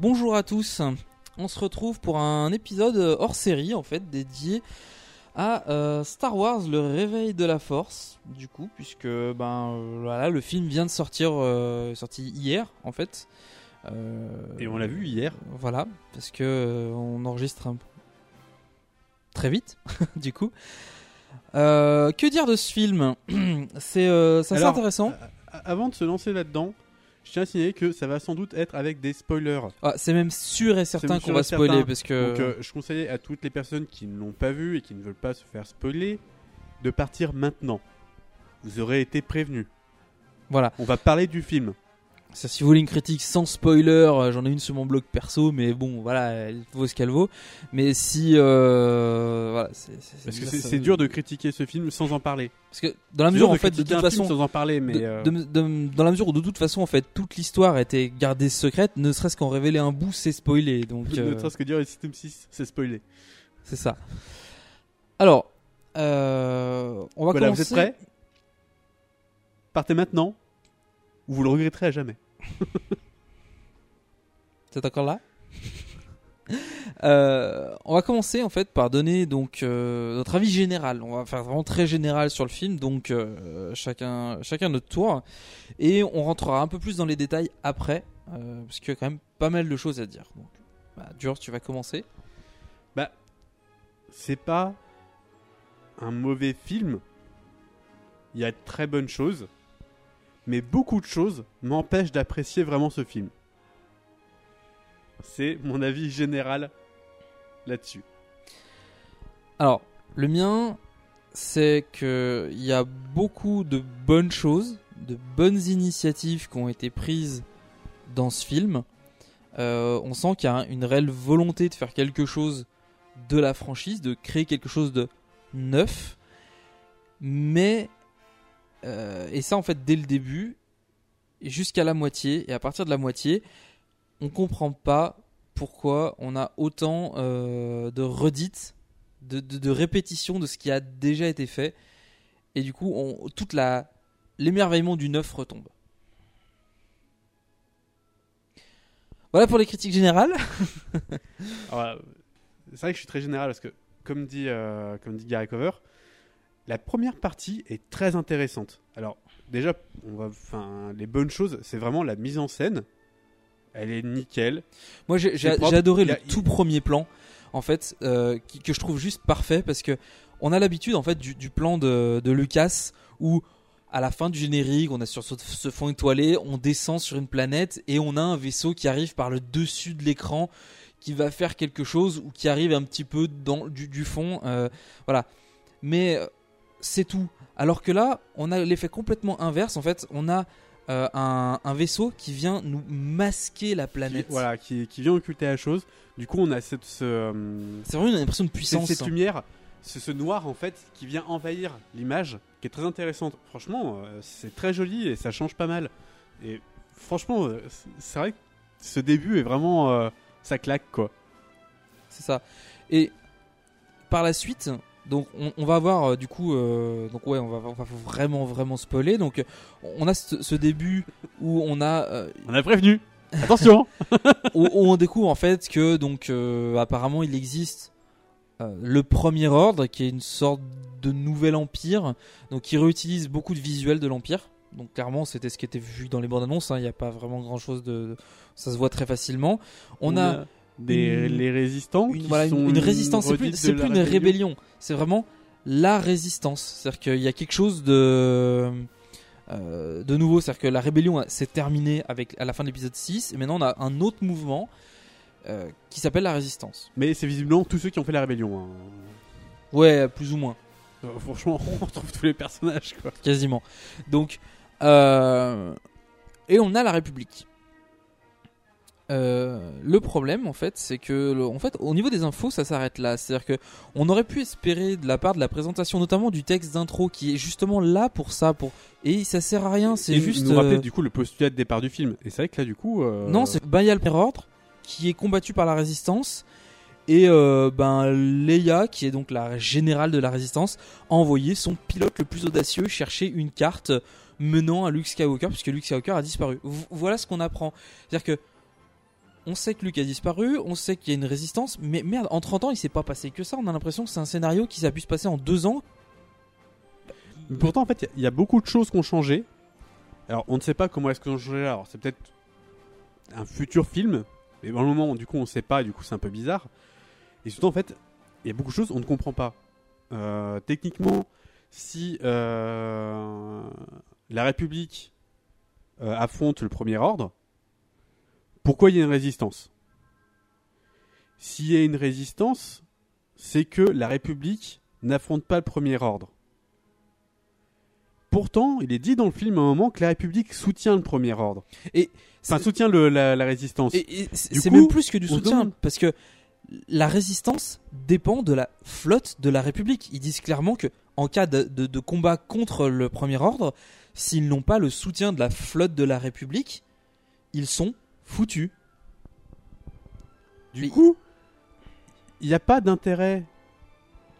Bonjour à tous. On se retrouve pour un épisode hors série en fait dédié à euh, Star Wars le réveil de la force. Du coup puisque ben euh, voilà le film vient de sortir euh, sorti hier en fait. Et on l'a vu hier. voilà parce que on enregistre un très vite du coup. Que dire de ce film? C'est euh, c'est intéressant. Avant de se lancer là-dedans, je tiens à signaler que ça va sans doute être avec des spoilers. Ah, c'est même sûr et certain qu'on va spoiler certain. parce que Donc, euh, je conseillais à toutes les personnes qui ne l'ont pas vu et qui ne veulent pas se faire spoiler de partir maintenant. Vous aurez été prévenus. voilà On va parler du film. Ça, si vous voulez une critique sans spoiler, euh, j'en ai une sur mon blog perso, mais bon, voilà, elle vaut ce qu'elle vaut. Mais si, euh, voilà, c'est, Parce que c'est dur de critiquer ce film sans en parler. Parce que dans la mesure, en de fait, de toute façon, sans en parler, mais de- euh, de- de- dans la mesure où de toute façon, en fait, toute l'histoire a été gardée secrète, ne serait-ce qu'en révéler un bout, c'est spoilé. Donc, ne euh, serait-ce que dire le système 6, c'est spoilé. c'est ça. Alors, euh, on va Voilà, commencer. vous êtes prêts? Partez maintenant, ou vous le regretterez à jamais. C'est encore là Euh, on va commencer en fait par donner donc euh, notre avis général. On va faire vraiment très général sur le film, donc euh, chacun chacun notre tour, et on rentrera un peu plus dans les détails après, parce qu'il y a quand même pas mal de choses à dire. Donc, bah, tu vas commencer. Bah, c'est pas un mauvais film. Il y a de très bonnes choses, mais beaucoup de choses m'empêchent d'apprécier vraiment ce film. C'est mon avis général là-dessus. Alors, le mien, c'est que il y a beaucoup de bonnes choses, de bonnes initiatives qui ont été prises dans ce film. Euh, on sent qu'il y a une réelle volonté de faire quelque chose de la franchise, de créer quelque chose de neuf. Mais, euh, et ça en fait dès le début, jusqu'à la moitié, et à partir de la moitié, on comprend pas pourquoi on a autant euh, de redites, de, répétitions de ce qui a déjà été fait. Et du coup, on, toute la l'émerveillement du neuf retombe. Voilà pour les critiques générales. Euh, c'est vrai que je suis très général parce que, comme dit, euh, comme dit Gary Cover, la première partie est très intéressante. Alors, déjà, on va, enfin, les bonnes choses, c'est vraiment la mise en scène. Elle est nickel. Moi, j'ai adoré le a- tout premier plan, en fait, euh, qui- que je trouve juste parfait parce que on a l'habitude, en fait, du, du plan de, de Lucas où à la fin du générique, on a sur ce, fond étoilé, on descend sur une planète et on a un vaisseau qui arrive par le dessus de l'écran, qui va faire quelque chose ou qui arrive un petit peu dans du, du fond, euh, voilà. Mais euh, c'est tout. Alors que là, on a l'effet complètement inverse. En fait, on a euh, un, un vaisseau qui vient nous masquer la Qui, planète. voilà, qui, qui vient occulter la chose. Du coup, on a cette, ce, euh, C'est vraiment une impression de puissance. cette lumière, ce, ce noir en fait, qui vient envahir l'image, qui est très intéressante. Franchement, euh, c'est très joli et ça change pas mal. Et franchement, c'est- c'est vrai que ce début est vraiment, euh, ça claque quoi. C'est ça. Et par la suite, Donc on, on va avoir euh, du coup, euh, donc ouais, on va, on va vraiment vraiment spoiler. Donc on a ce, ce début où on a euh, On a prévenu. Attention. où, où on découvre en fait que donc euh, apparemment il existe euh, le premier ordre qui est une sorte de nouvel empire donc qui réutilise beaucoup de visuels de l'empire donc clairement c'était ce qui était vu dans les bandes annonces hein. il n'y a pas vraiment grand chose de ça se voit très facilement on, a, des une- les résistants une, qui voilà, une- sont une résistance c'est plus, c'est plus une rébellion c'est vraiment la résistance c'est à dire qu'il y a quelque chose de euh, de nouveau c'est à dire que la rébellion s'est terminée avec à la fin de l'épisode 6 et maintenant on a un autre mouvement euh, qui s'appelle la résistance Mais c'est visiblement tous ceux qui ont fait la rébellion. hein. ouais plus ou moins Euh, franchement, on retrouve tous les personnages quoi. quasiment. Donc, et on a la République. Euh, le problème, en fait, c'est que, le- en fait, au niveau des infos, ça s'arrête là. C'est-à-dire que on aurait pu espérer de la part de la présentation, notamment du texte d'intro, qui est justement là pour ça, pour et ça sert à rien. C'est juste. nous rappeler euh, du coup le postulat de départ du film. Et c'est vrai que là du coup. euh, Non, c'est ben, il y a le ordre qui est combattu par la résistance et ben Leia qui est donc la générale de la résistance a envoyé son pilote le plus audacieux chercher une carte menant à Luke Skywalker puisque Luke Skywalker a disparu. V- voilà ce qu'on apprend. C'est-à-dire que on sait que Luke a disparu, on sait qu'il y a une résistance, mais merde, en 30 ans, il s'est pas passé que ça. On a l'impression que c'est un scénario qui a pu se passer en deux ans. Pourtant, en fait, il y a- il y, a beaucoup de choses qui ont changé. Alors, on ne sait pas comment est-ce qu'ils ont changé là. Alors, c'est peut-être un futur film. Mais dans le moment, du coup, on ne sait pas. Du coup, c'est un peu bizarre. Et surtout, en fait, il y a beaucoup de choses on ne comprend pas. Euh, techniquement, si euh, la République euh, affronte le Premier Ordre, pourquoi il y a une résistance? S'il y a une résistance, c'est que la République n'affronte pas le Premier Ordre. Pourtant, il est dit dans le film à un moment que la République soutient le Premier Ordre. Et Enfin, soutient le- la, la résistance. Et, et c'est même plus que du soutien, parce que la résistance dépend de la flotte de la République. Ils disent clairement que en cas de, de- de combat contre le Premier Ordre, s'ils n'ont pas le soutien de la flotte de la République, ils sont foutus. Du Mais- coup, il n'y a pas d'intérêt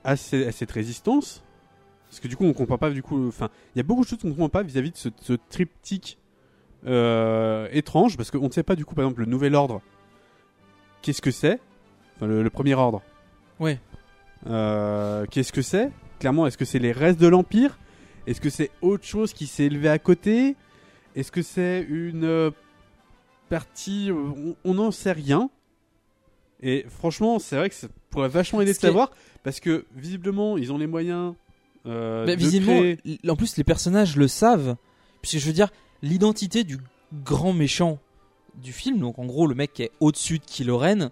à, ce- à cette résistance. Parce que du coup, on comprend pas. Du coup, enfin, il y a beaucoup de choses qu'on ne comprend pas vis-à-vis de ce, ce triptyque euh, étrange. Parce qu'on ne sait pas, du coup, par exemple, le nouvel ordre. Qu'est-ce que c'est? Enfin, le, le premier ordre. Ouais. Euh, Qu'est-ce que c'est? Clairement, est-ce que c'est les restes de l'Empire? Est-ce que c'est autre chose qui s'est élevé à côté? Est-ce que c'est une euh, partie On n'en sait rien. Et franchement, c'est vrai que ça pourrait vachement aider de savoir. Parce que visiblement, ils ont les moyens. euh, Bah, de visiblement, créer- en plus, les personnages le savent. Puisque je veux dire, l'identité du grand méchant du film, donc en gros, le mec qui est au-dessus de Kylo Ren,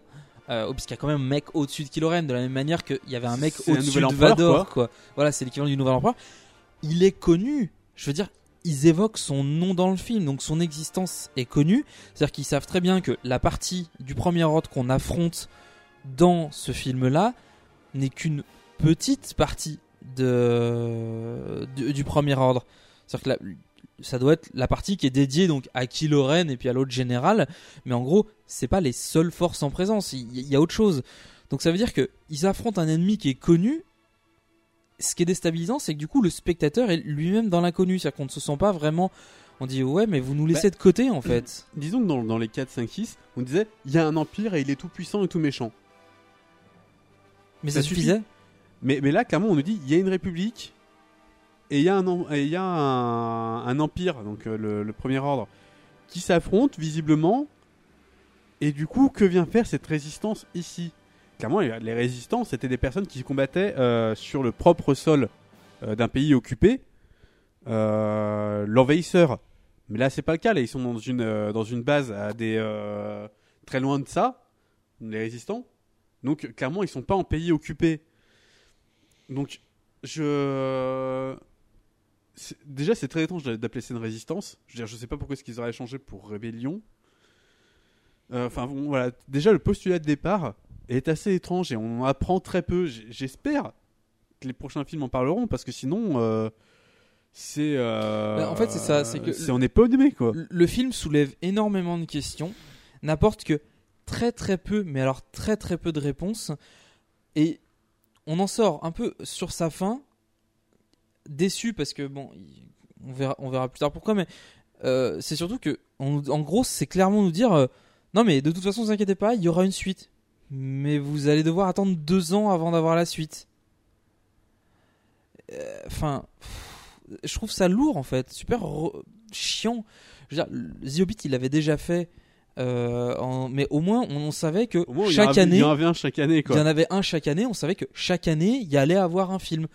euh, puisqu'il y a quand même un mec au-dessus de Kylo Ren, de la même manière qu'il y avait un mec au-dessus de Vador, quoi. Voilà, c'est l'équivalent du nouvel empereur. Il est connu. Je veux dire, ils évoquent son nom dans le film, donc son existence est connue. C'est-à-dire qu'ils savent très bien que la partie du premier ordre qu'on affronte dans ce film-là n'est qu'une petite partie de, du, premier ordre. C'est-à-dire que la- ça doit être la partie qui est dédiée donc à Kylo et puis à l'autre général, mais en gros, c'est pas les seules forces en présence, il y, y a autre chose. Donc ça veut dire que ils affrontent un ennemi qui est connu. Ce qui est déstabilisant, c'est que du coup le spectateur est lui-même dans l'inconnu, c'est-à-dire qu'on ne se sent pas vraiment. On dit ouais, mais vous nous laissez de côté en fait. Disons que dans, dans les 4, 5, 6, on disait il y a un empire et il est tout puissant et tout méchant. Mais Ça ça, suffit. suffisait. Mais, mais là, clairement, on nous dit il y a une république et il y a un, em- et il y a un, un empire, donc euh, le, le premier ordre, qui s'affrontent visiblement. Et du coup, que vient faire cette résistance ici? Clairement, les résistants, c'était des personnes qui combattaient euh, sur le propre sol euh, d'un pays occupé, euh, l'envahisseur. Mais là, c'est pas le cas. Là, ils sont dans une, base très loin de ça, les résistants. Donc, clairement, ils sont pas en pays occupé. Donc, je. Déjà, c'est très étrange d'a- d'appeler ça une résistance. Je veux dire, je sais pas pourquoi est-ce qu'ils auraient changé pour rébellion. Enfin, voilà. Déjà, le postulat de départ est assez étrange et on en apprend très peu. J'espère que les prochains films en parleront parce que sinon, euh, c'est. euh, Bah, en fait, c'est ça, c'est que- C'est on est pas aimé, quoi. Le- film soulève énormément de questions, n'apporte que très très peu, mais alors très très peu de réponses. Et on en sort un peu sur sa fin, déçu parce que bon, on verra, on verra plus tard pourquoi, mais euh, c'est surtout que, on- en gros, c'est clairement nous dire, euh, non mais de toute façon, ne vous inquiétez pas, il y aura une suite, mais vous allez devoir attendre deux ans avant d'avoir la suite. Euh, Enfin, je trouve ça lourd en fait, super chiant. Je veux dire, The Hobbit, il l'avait déjà fait. euh, en- mais au moins on, on savait que il y chaque année il y en avait un chaque année, il y en avait un chaque année. On savait que chaque année, il y allait avoir un film.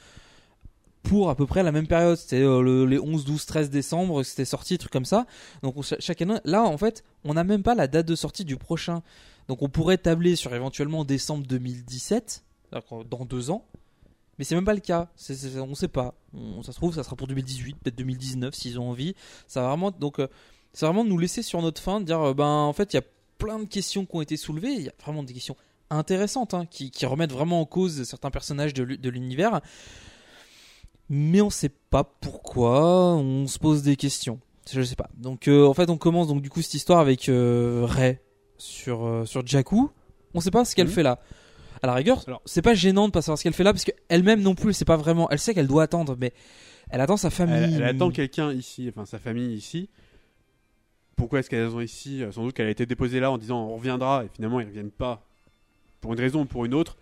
Pour à peu près la même période. C'était euh, le- les 11, 12, 13 décembre, c'était sorti, truc comme ça. Donc on- chaque année, là en fait, on n'a même pas la date de sortie du prochain. Donc on pourrait tabler sur éventuellement décembre 2017, c'est-à-dire qu'en- dans deux ans. Mais c'est même pas le cas. On sait pas. On- ça se trouve, ça sera pour 2018, peut-être 2019 s'ils ont envie. Ça va vraiment. Donc euh, c'est vraiment de nous laisser sur notre fin, de dire euh, ben en fait il y a plein de questions qui ont été soulevées. Il y a vraiment des questions intéressantes hein, qui, remettent vraiment en cause certains personnages de, l'u- de l'univers. Mais on sait pas pourquoi. On se pose des questions. Je sais pas. Donc euh, en fait on commence donc du coup cette histoire avec Ray sur euh, sur Jakku. On sait pas ce qu'elle Mhm. fait là. À la rigueur, c'est pas gênant de pas savoir ce qu'elle fait là parce qu'elle-même non plus, elle sait pas vraiment. Elle sait qu'elle doit attendre, mais elle attend sa famille. Elle, elle attend quelqu'un ici, enfin sa famille ici. Pourquoi est-ce qu'elles sont ici Sans doute qu'elle a été déposée là en disant on reviendra et finalement ils reviennent pas. Pour une raison ou pour une autre.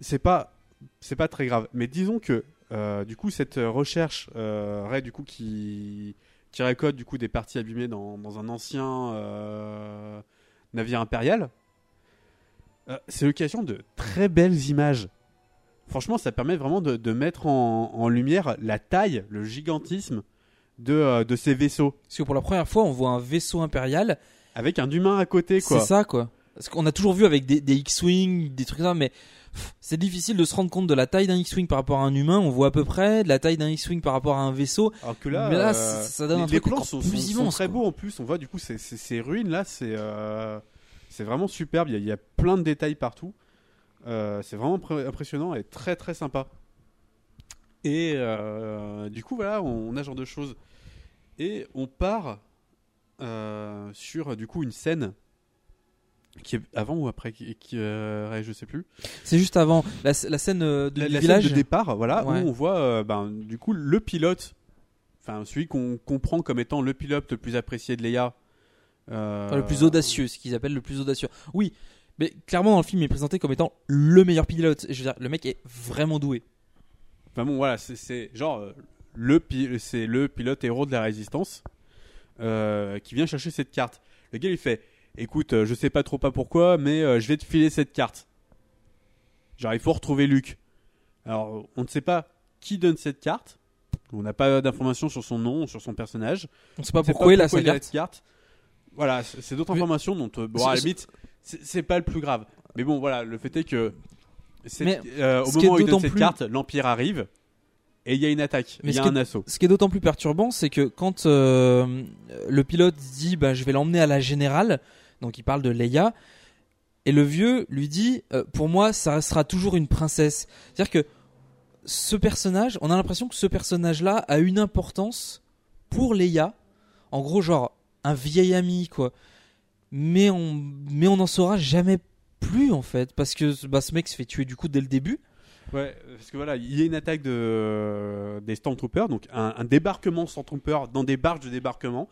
C'est pas, c'est pas très grave. Mais disons que euh, du coup cette recherche, euh, Ray du coup qui qui récolte du coup des parties abîmées dans, dans un ancien euh, navire impérial, euh, c'est l'occasion de très belles images. Franchement, ça permet vraiment de, de mettre en, en lumière la taille, le gigantisme de, euh, de ces vaisseaux. Parce que pour la première fois, on voit un vaisseau impérial. Avec un humain à côté, C'est quoi. ça, quoi. Parce qu'on a toujours vu avec des, des X-Wing, des trucs comme ça, mais c'est difficile de se rendre compte de la taille d'un X-Wing par rapport à un humain. On voit à peu près de la taille d'un X-Wing par rapport à un vaisseau. Alors que là, Mais là, euh, ça- donne les, un truc plans sont, plus sont- sont immense, très beaux en plus. On voit du coup ces, ces- ces ruines là, c'est euh, c'est vraiment superbe. Il y, a, il y a plein de détails partout. Euh, c'est vraiment impressionnant et très très sympa. Et du coup, voilà, on, on a ce genre de choses. Et on part sur du coup une scène qui est avant ou après, qui, qui, euh, je sais plus. C'est juste avant la, la scène euh, de, la, du la village. scène de départ, voilà, Ouais. où on voit euh, ben, du coup le pilote, enfin celui qu'on comprend comme étant le pilote le plus apprécié de Leia. euh, Enfin, le plus audacieux, ce qu'ils appellent le plus audacieux. Oui, mais clairement dans le film, il est présenté comme étant le meilleur pilote. Je veux dire, le mec est vraiment doué. Enfin bon, voilà, c'est- genre le c'est le pilote héros de la résistance qui vient chercher cette carte. Le gars il fait, écoute, euh, je sais pas trop pas pourquoi, mais euh, je vais te filer cette carte. Genre il faut retrouver Luke. Alors on ne sait pas qui donne cette carte. On n'a pas d'informations sur son nom, sur son personnage. On sait pas On pourquoi il a il cette carte. Voilà, c'est d'autres informations dont, euh, bon, à la limite, c'est pas le plus grave. Mais bon, voilà, le fait est que euh, au moment où il donne cette plus- carte, l'Empire arrive et il y a une attaque, il y a un assaut. Ce qui est d'autant plus perturbant, c'est que quand euh, le pilote dit bah, je vais l'emmener à la générale, donc il parle de Leia, et le vieux lui dit euh, pour moi ça restera toujours une princesse. C'est-à-dire que ce personnage, on a l'impression que ce personnage-là a une importance pour Leia, en gros genre un vieil ami quoi. Mais on mais on n'en saura jamais plus en fait parce que bah, ce mec se fait tuer du coup dès le début. Ouais, parce que voilà, il y a une attaque de, des Stormtroopers, donc un, un débarquement Stormtroopers dans des barges de débarquement.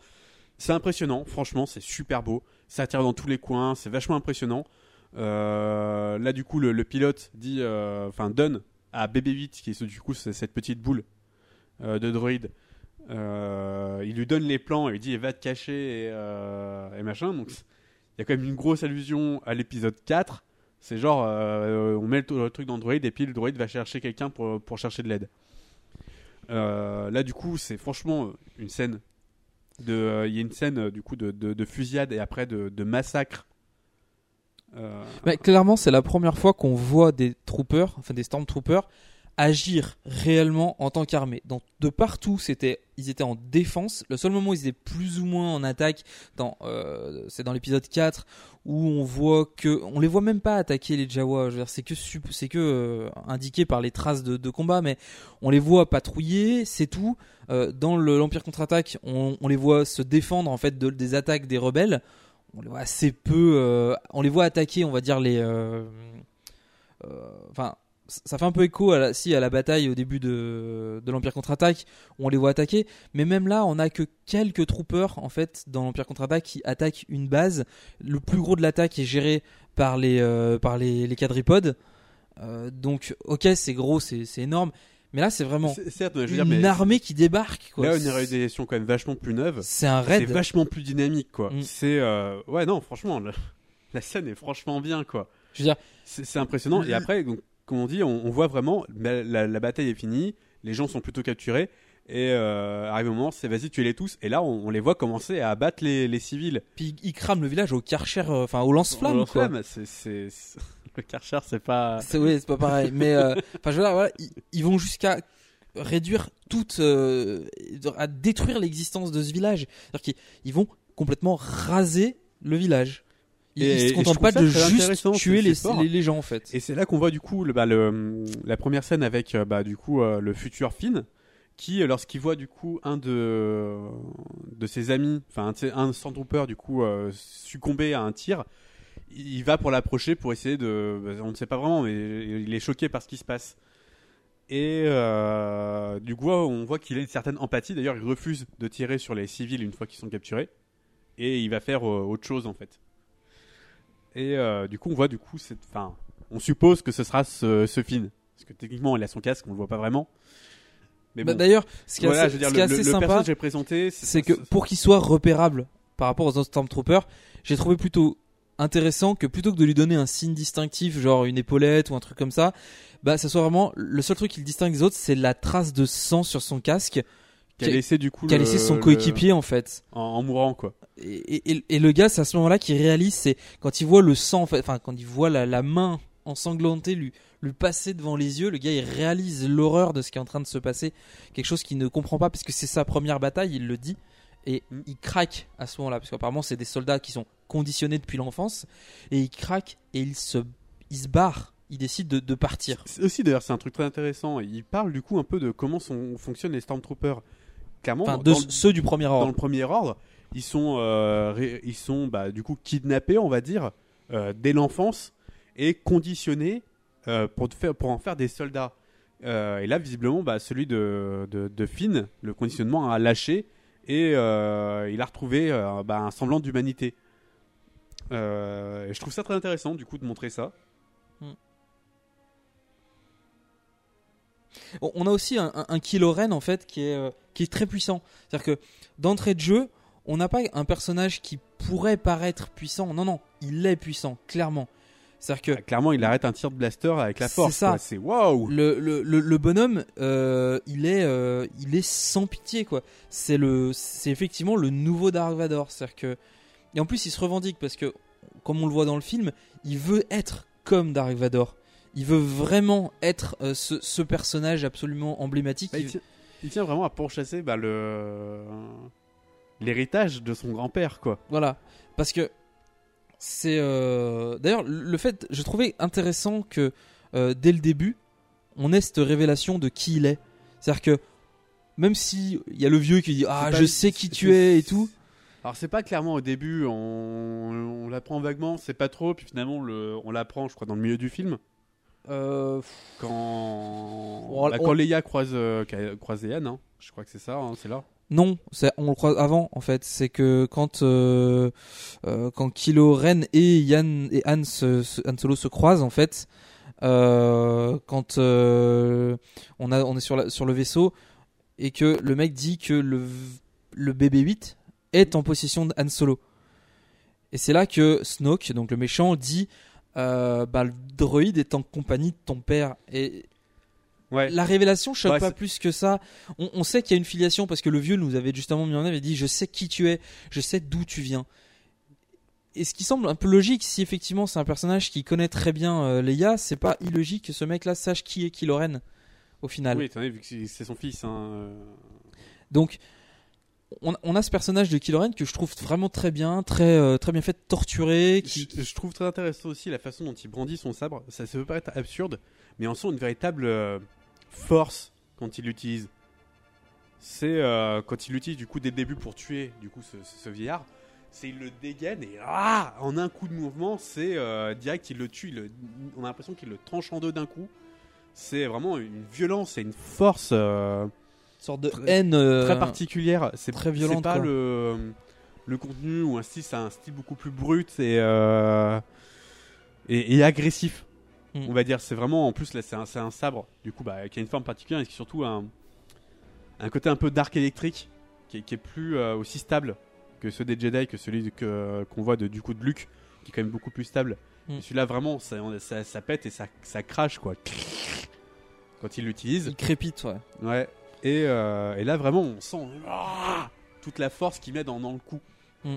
C'est impressionnant, franchement, c'est super beau. Ça attire dans tous les coins, c'est vachement impressionnant. Euh, là, du coup, le, pilote dit, euh, enfin, donne à BB-8, qui est du coup cette petite boule euh, de droïde. il lui donne les plans et lui dit va te cacher et, machin. Donc il y a quand même une grosse allusion à l'épisode 4. C'est genre, on met le, truc dans le droïde et puis le droïde va chercher quelqu'un pour, chercher de l'aide. Là, du coup, c'est franchement une scène. Euh, Il y a une scène euh, du coup de, de- de fusillade et après de, de massacre. Euh, Mais clairement, c'est la première fois qu'on voit des troopers, enfin des stormtroopers, agir réellement en tant qu'armée. De partout, c'était, ils étaient en défense. Le seul moment où ils étaient plus ou moins en attaque, euh, c'est dans l'épisode 4 où on voit que, on les voit même pas attaquer les Jawa. C'est que c'est que euh, indiqué par les traces de, combat, mais on les voit patrouiller, c'est tout. Euh, dans le- l'Empire contre-attaque, on, les voit se défendre en fait de- des attaques des rebelles on les voit assez peu. on les voit attaquer, on va dire les. Enfin, ça fait un peu écho à la, si, à la bataille au début de, de l'Empire contre-attaque, où on les voit attaquer, mais même là, on a que quelques troopers, en fait, dans l'Empire contre-attaque qui attaquent une base. Le plus gros de l'attaque est géré par les, euh, par les, les quadripodes. Euh, donc, ok, c'est gros, c'est c'est énorme, mais là, c'est vraiment C'est- Certes, je veux dire, une mais armée qui débarque. Quoi. là, on aurait eu des éditions quand même vachement plus neuves. C'est un C'est raid. vachement plus dynamique, quoi. Mm. C'est. euh, Ouais, non, franchement, le- la scène est franchement bien, quoi. Je veux dire, C'est c'est impressionnant. Et après, donc, comme on dit, on, on voit vraiment, bah, la, la bataille est finie, les gens sont plutôt capturés, et euh, arrive un moment, c'est vas-y, tuez-les tous. Et là, on, on les voit commencer à abattre les, les civils. puis ils crament le village au Karcher, euh, enfin au lance-flamme. flamme, c'est- Le Karcher, c'est pas. C'est oui, c'est pas pareil. Mais euh, enfin, je veux dire, voilà, ils, ils vont jusqu'à réduire toute, euh, à détruire l'existence de ce village. C'est-à-dire qu'ils ils vont complètement raser le village. Ils, Et- et se trouve pas de juste tuer les, gens en fait. Et c'est là qu'on voit du coup le, bah, le- la première scène avec euh, bah, du coup euh, le futur Finn qui euh, lorsqu'il voit du coup un de de ses amis, enfin un, un Stormtrooper du coup euh, succomber à un tir, il va pour l'approcher pour essayer de, bah, on ne sait pas vraiment, mais il est choqué par ce qui se passe. Et euh, du coup, on voit qu'il a une certaine empathie. D'ailleurs, il refuse de tirer sur les civils une fois qu'ils sont capturés, et il va faire autre chose en fait. Et euh, du coup, on voit du coup, cette, enfin, on suppose que ce sera ce, ce Finn, parce que techniquement, il a son casque, on le voit pas vraiment. Mais Bah, D'ailleurs, ce qui est voilà, assez, dire, ce qui est le, assez le sympa, c'est que pour qu'il soit repérable par rapport aux autres Stormtroopers, j'ai trouvé plutôt intéressant que plutôt que de lui donner un signe distinctif, genre une épaulette ou un truc comme ça, bah ça soit vraiment le seul truc qui le distingue des autres, c'est la trace de sang sur son casque qui a laissé du coup le- laissé son le- coéquipier en fait. en, en mourant quoi. Et, et- et le gars, c'est à ce moment-là qu'il réalise, c'est quand il voit le sang, en fait, enfin quand il voit la, la main ensanglantée lui, lui passer devant les yeux, le gars il réalise l'horreur de ce qui est en train de se passer, quelque chose qu'il ne comprend pas parce que c'est sa première bataille, il le dit, et Mm. il craque à ce moment-là parce qu'apparemment c'est des soldats qui sont conditionnés depuis l'enfance et il craque et il se, il se barre, il décide de, de partir. Aussi d'ailleurs, c'est un truc très intéressant. Il parle du coup un peu de comment sont, fonctionnent les Stormtroopers. Clairement, Enfin, dans, de dans ceux du premier dans ordre. le premier ordre, ils sont, euh, ils sont bah, du coup kidnappés, on va dire, euh, dès l'enfance et conditionnés euh, pour, te faire, pour en faire des soldats. Et là, visiblement, bah, celui de, de, de Finn, le conditionnement a lâché et il a retrouvé bah, un semblant d'humanité. Je trouve ça très intéressant, du coup, de montrer ça. On on a aussi un, un, un Kylo Ren en fait qui est, qui est très puissant. C'est-à-dire que d'entrée de jeu, on n'a pas un personnage qui pourrait paraître puissant. Non, non, il est puissant, clairement. C'est-à-dire que Ah, Clairement, il arrête un tir de blaster avec la C'est force. ça. quoi. C'est waouh! le, le, le, le bonhomme, euh, il, est, euh, il est sans pitié, quoi. C'est le, c'est effectivement le nouveau Dark Vador. C'est-à-dire que, et en plus, il se revendique parce que, comme on le voit dans le film, il veut être comme Dark Vador. Il veut vraiment être euh, ce, ce personnage absolument emblématique. Bah, il, Il- tient, vraiment à pourchasser bah, le l'héritage de son grand-père, quoi. Voilà, parce que c'est euh, d'ailleurs le fait, je trouvais intéressant que euh, dès le début, on ait cette révélation de qui il est. C'est-à-dire que même si il y a le vieux qui dit ah pas- je sais qui tu es et tout, Alors c'est pas clairement au début, on, on l'apprend vaguement, c'est pas trop, puis finalement le, on l'apprend, je crois, dans le milieu du film, euh, quand, On- bah, on- quand Leia croise, euh, croise Yann, hein. je crois que c'est ça, hein, c'est là. non, c'est- on le croise avant en fait. C'est que quand euh, euh, quand Kylo Ren et Yann et Han, se- se- Han Solo se croisent en fait, euh, quand euh, on a on est sur la, sur le vaisseau et que le mec dit que le le BB-8 est en possession de Han Solo. Et c'est là que Snoke, donc le méchant, dit euh, bah, le droïde est en compagnie de ton père. Et Ouais. la révélation choque Ouais, pas plus que ça. On, on sait qu'il y a une filiation parce que le vieux nous avait justement mis en œuvre et dit Je sais qui tu es, je sais d'où tu viens. Et ce qui semble un peu logique, si effectivement c'est un personnage qui connaît très bien euh, Leia, c'est pas illogique que ce mec-là sache qui est Kylo Ren au final. Oui, attendez, vu que c'est c'est son fils. Hein, euh, Donc, on, a ce personnage de Kylo Ren que je trouve vraiment très bien, très, euh, très bien fait, torturé. Je, trouve très intéressant aussi la façon dont il brandit son sabre. Ça, peut paraître absurde, mais on sent une véritable euh, force quand il l'utilise. C'est euh, quand il l'utilise du coup dès le début pour tuer du coup ce, vieillard. C'est il le dégaine et ah, en un coup de mouvement, c'est direct il le tue. on a l'impression qu'il le tranche en deux d'un coup. c'est vraiment une violence et une force sorte de Très- haine euh, très particulière. C'est très violente, C'est pas quoi. le le contenu ou un style, c'est un style beaucoup plus brut et euh, et, et agressif. Mm. On va dire, c'est vraiment en plus là, c'est un, un sabre du coup bah, qui a une forme particulière et qui surtout un un côté un peu dark électrique qui est, qui est plus euh, aussi stable que ceux des Jedi, que celui que qu'on voit de, du coup de Luke, qui est quand même beaucoup plus stable. Mm. Et Celui-là vraiment, ça, ça, ça pète et ça, ça crache quoi. Quand il l'utilise. Il crépite, ouais. Ouais. Et, euh, et là, vraiment, on sent ah, toute la force qu'il met dans, dans le coup. Mm.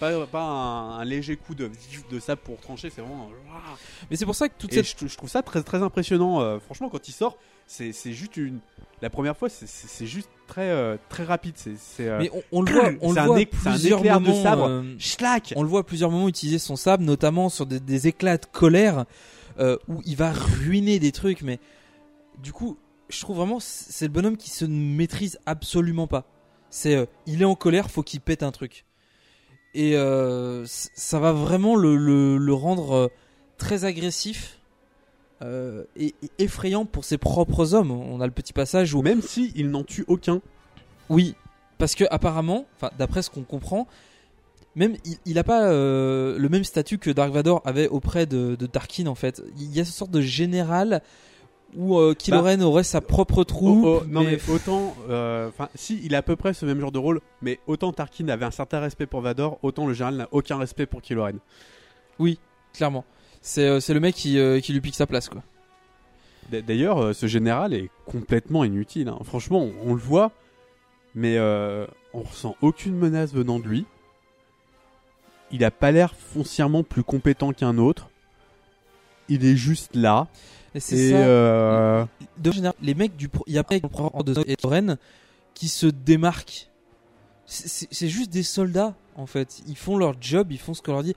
Pas, pas un, un léger coup de, de sable pour trancher, c'est vraiment. ah. Mais c'est pour ça que toute Et cette. je, je trouve ça très, très impressionnant. euh, franchement, quand il sort, c'est juste une. La première fois, c'est- juste très, euh, très rapide. C'est. Mais on, on le voit, on le voit c'est un plusieurs éclair de moments. sabre. Schlack on le voit plusieurs moments utiliser son sabre, notamment sur des, des éclats de colère où il va ruiner des trucs. Mais du coup, je trouve vraiment c'est le bonhomme qui se maîtrise absolument pas. C'est euh, il est en colère, faut qu'il pète un truc. Et euh, ça va vraiment le, le, le rendre euh, très agressif euh, et, et effrayant pour ses propres hommes. On a le petit passage où Même si il n'en tue aucun. oui, parce que apparemment, enfin d'après ce qu'on comprend, même il, il a pas le même statut que Dark Vador avait auprès de, de Tarkin en fait. Il y a ce sorte de général où euh, Kylo Bah, Ren aurait sa propre troupe. Oh, oh, non mais, mais autant, euh, enfin, si il a à peu près ce même genre de rôle, mais autant Tarkin avait un certain respect pour Vador, autant le général n'a aucun respect pour Kylo Ren. clairement, c'est euh, c'est le mec qui, euh, qui lui pique sa place quoi. D'ailleurs, euh, ce général est complètement inutile. hein. Franchement, on, on le voit, mais euh, on ressent aucune menace venant de lui. Il a pas l'air foncièrement plus compétent qu'un autre. Il est juste là. Et c'est ça. euh, De général, les mecs du pro- il y a pas de et qui se démarquent. C'est- juste des soldats en fait. Ils font leur job, ils font ce qu'on leur dit.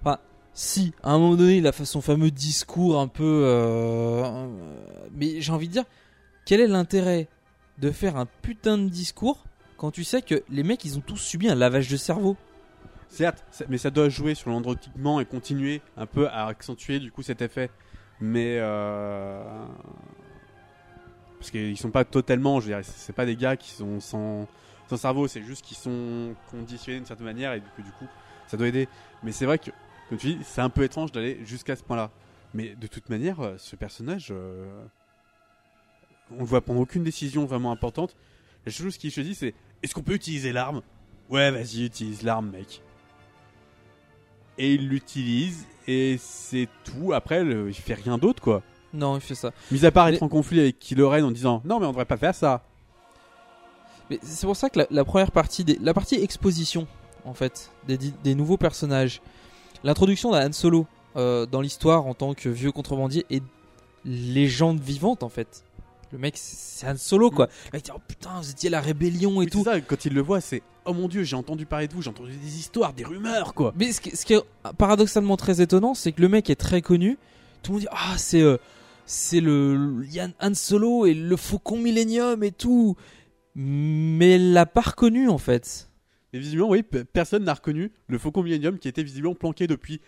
Enfin, si à un moment donné il a fait son fameux discours un peu, euh, mais j'ai envie de dire, quel est l'intérêt de faire un putain de discours quand tu sais que les mecs ils ont tous subi un lavage de cerveau? Certes, mais ça doit jouer sur l'androtypement et continuer un peu à accentuer du coup cet effet. Mais euh... parce qu'ils sont pas totalement, je dirais, c'est pas des gars qui sont sans, sans cerveau, c'est juste qu'ils sont conditionnés d'une certaine manière et coup, du coup, ça doit aider. Mais c'est vrai que, comme tu dis, c'est un peu étrange d'aller jusqu'à ce point-là. Mais de toute manière, euh, ce personnage, euh, on le voit prendre aucune décision vraiment importante. La chose qu'il choisit, c'est est-ce qu'on peut utiliser l'arme? Ouais, vas-y, utilise l'arme, mec. Et il l'utilise, et c'est tout. Après, le- il fait rien d'autre, quoi. Non, il fait ça. Mis à part Mais- être en conflit avec Kylo Ren en disant non, mais on devrait pas faire ça. Mais c'est pour ça que la, la première partie, des, la partie exposition, en fait, des, nouveaux personnages, l'introduction d'Han Solo euh, dans l'histoire en tant que vieux contrebandier et légende vivante, en fait. Le mec, c'est Han Solo, quoi. Le mec dit, oh putain, vous étiez la rébellion et Oui, tout. ça, quand il le voit, c'est oh mon dieu, j'ai entendu parler de vous, j'ai entendu des histoires, des rumeurs, quoi. Mais ce qui, ce qui est paradoxalement très étonnant, c'est que le mec est très connu. Tout le monde dit ah c'est euh, c'est le il y a Han Solo et le Faucon Millennium et tout, mais elle l'a pas reconnu en fait. Mais visiblement, oui, pe- personne n'a reconnu le Faucon Millennium qui était visiblement planqué depuis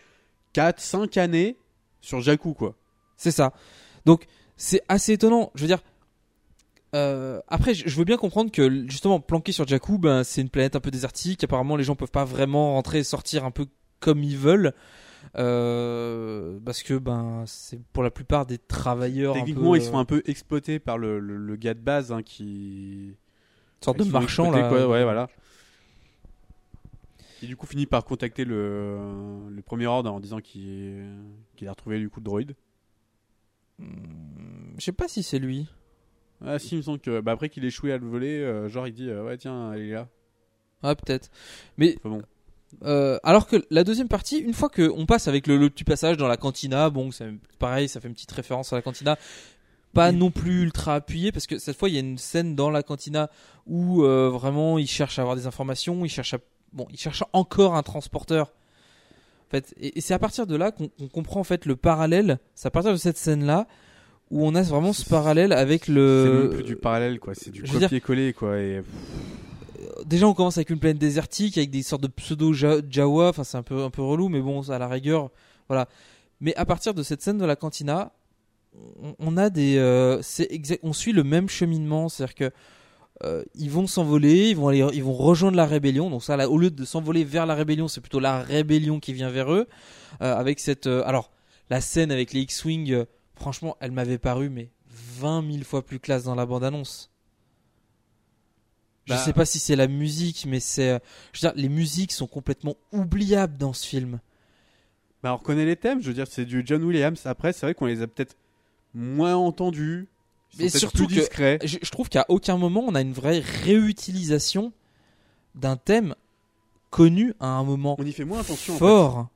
4-5 années sur Jakku, quoi. C'est ça. Donc c'est assez étonnant. Je veux dire. Euh, après, je veux bien comprendre que justement planqué sur Jakku, ben c'est une planète un peu désertique. Apparemment, les gens peuvent pas vraiment rentrer et sortir un peu comme ils veulent, Euh, parce que ben c'est pour la plupart des travailleurs. un Techniquement, peu, ils sont un peu exploités par le, le- le gars de base hein, qui. une sorte de marchand là. quoi, ouais, voilà. Qui du coup finit par contacter le, le premier ordre en disant qu'il qu'il a retrouvé du coup le droïde. Hmm, Je sais pas si c'est lui. Ah si, il me semble que bah, après qu'il ait échoué à le voler, euh, genre il dit euh, ouais tiens, elle est là. Ah peut-être. Mais Enfin bon. euh, alors que la deuxième partie, une fois qu'on passe avec le, le petit passage dans la cantina, bon c'est pareil, ça fait une petite référence à la cantina. Pas non plus ultra appuyé parce que cette fois il y a une scène dans la cantina où euh, vraiment il cherche à avoir des informations, il cherche à bon, il cherche encore un transporteur. En fait, et, et c'est à partir de là qu'on comprend en fait le parallèle. C'est à partir de cette scène là où on a vraiment ce parallèle avec C'est le. même plus du parallèle quoi, c'est du copier-coller quoi. Et... déjà on commence avec une planète désertique avec des sortes de pseudo Ja- Jawa enfin c'est un peu un peu relou mais bon à la rigueur voilà mais à partir de cette scène de la cantina on, on a des, euh, c'est exact, on suit le même cheminement, c'est-à-dire que euh, ils vont s'envoler, ils vont aller, ils vont rejoindre la rébellion. Donc ça, là, au lieu de s'envoler vers la rébellion, c'est plutôt la rébellion qui vient vers eux, euh, avec cette, euh, alors la scène avec les X-wing, euh, franchement, elle m'avait paru mais 20 000 fois plus classe dans la bande-annonce. Je Bah- sais pas si c'est la musique, mais c'est, euh, je veux dire, les musiques sont complètement oubliables dans ce film. Bah, on reconnaît les thèmes, je veux dire, c'est du John Williams. Après, c'est vrai qu'on les a peut-être moins entendus. Ils Mais surtout plus que- discrets. je, je trouve qu'à aucun moment on a une vraie réutilisation d'un thème connu à un moment On y fait moins attention. en fait. fort.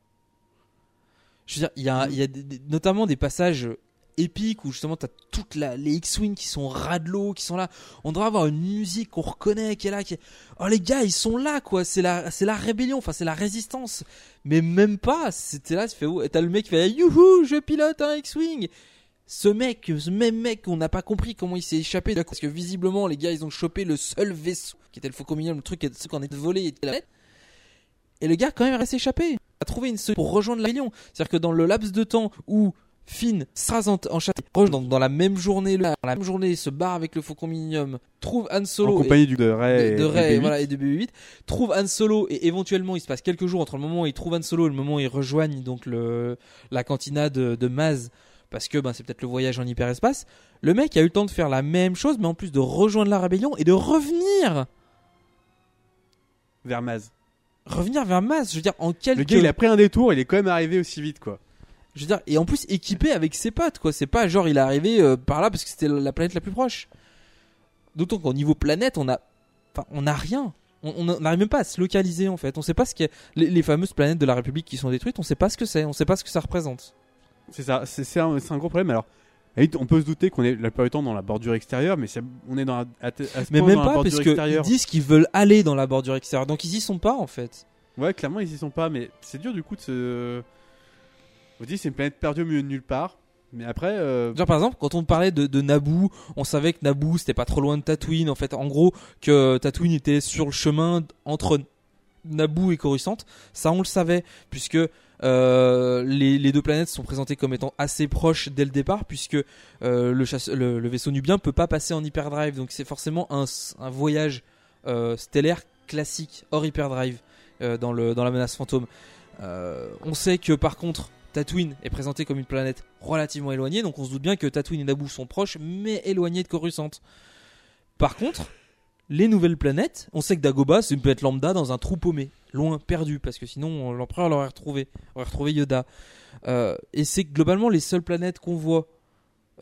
Je veux dire, il y a, y a des- notamment des passages épiques où justement t'as toutes les X-Wing qui sont ras de l'eau, qui sont là. On devrait avoir une musique qu'on reconnaît, qui est là, qui. Oh les gars, ils sont là quoi, c'est la, c'est la rébellion, enfin c'est la résistance. Mais même pas, c'était là, tu fais, oh, et t'as le mec qui fait, youhou, je pilote un X-Wing. Ce mec, ce même mec, on n'a pas compris comment il s'est échappé. Parce que visiblement, les gars, ils ont chopé le seul vaisseau qui était le Faucon Millenium, le truc est- qu'on est volé était la Et le gars, quand même, reste échappé. A trouvé une solution pour rejoindre la rébellion. C'est-à-dire que dans le laps de temps où Finn, Straz en, en chat, dans, dans la même journée, le- dans la même journée, se barre avec le Faucon Millenium, trouve Han Solo. En et- compagnie du de Ray, de, de et- Rey, et voilà, B8. et de BB-8, trouve Han Solo et éventuellement il se passe quelques jours entre le moment où ils trouvent Han Solo et le moment où ils rejoignent donc le, la cantina de, de Maz parce que ben, c'est peut-être le voyage en hyperespace. Le mec a eu le temps de faire la même chose mais en plus de rejoindre la rébellion et de revenir vers Maz. revenir vers Maz, je veux dire en quelques Le gars, il a pris un détour, il est quand même arrivé aussi vite, quoi. Je veux dire et en plus équipé avec ses potes quoi, c'est pas genre il est arrivé euh, par là parce que c'était la planète la plus proche. D'autant qu'au niveau planète, on a enfin on a rien. On n'arrive même pas à se localiser en fait. On sait pas ce qu'est les, les fameuses planètes de la République qui sont détruites. On sait pas ce que c'est. On sait pas ce que ça représente. C'est ça, c'est un, gros problème. Alors, on peut se douter qu'on est la plupart du temps dans la bordure extérieure, mais on est dans la, à, à ce Mais point même dans pas parce que ils extérieure. disent qu'ils veulent aller dans la bordure extérieure. Donc ils y sont pas en fait. Ouais, clairement, ils y sont pas, mais c'est dur du coup de se. On dit c'est une planète perdue au milieu de nulle part, mais après. euh, Genre par exemple quand on parlait de, Naboo, on savait que Naboo c'était pas trop loin de Tatooine. En fait, en gros que Tatooine était sur le chemin entre Naboo et Coruscant. Ça on le savait puisque euh, les, deux planètes sont présentées comme étant assez proches dès le départ puisque euh, le, vaisseau nubien peut pas passer en hyperdrive. Donc c'est forcément un, voyage stellaire classique hors hyperdrive dans, la menace fantôme. On sait que par contre Tatooine est présenté comme une planète relativement éloignée, donc on se doute bien que Tatooine et Naboo sont proches, mais éloignés de Coruscant. Par contre, les nouvelles planètes, on sait que Dagobah c'est une planète lambda dans un trou paumé, loin, perdu, parce que sinon l'empereur l'aurait retrouvé, aurait retrouvé Yoda. Euh, et c'est globalement les seules planètes qu'on voit.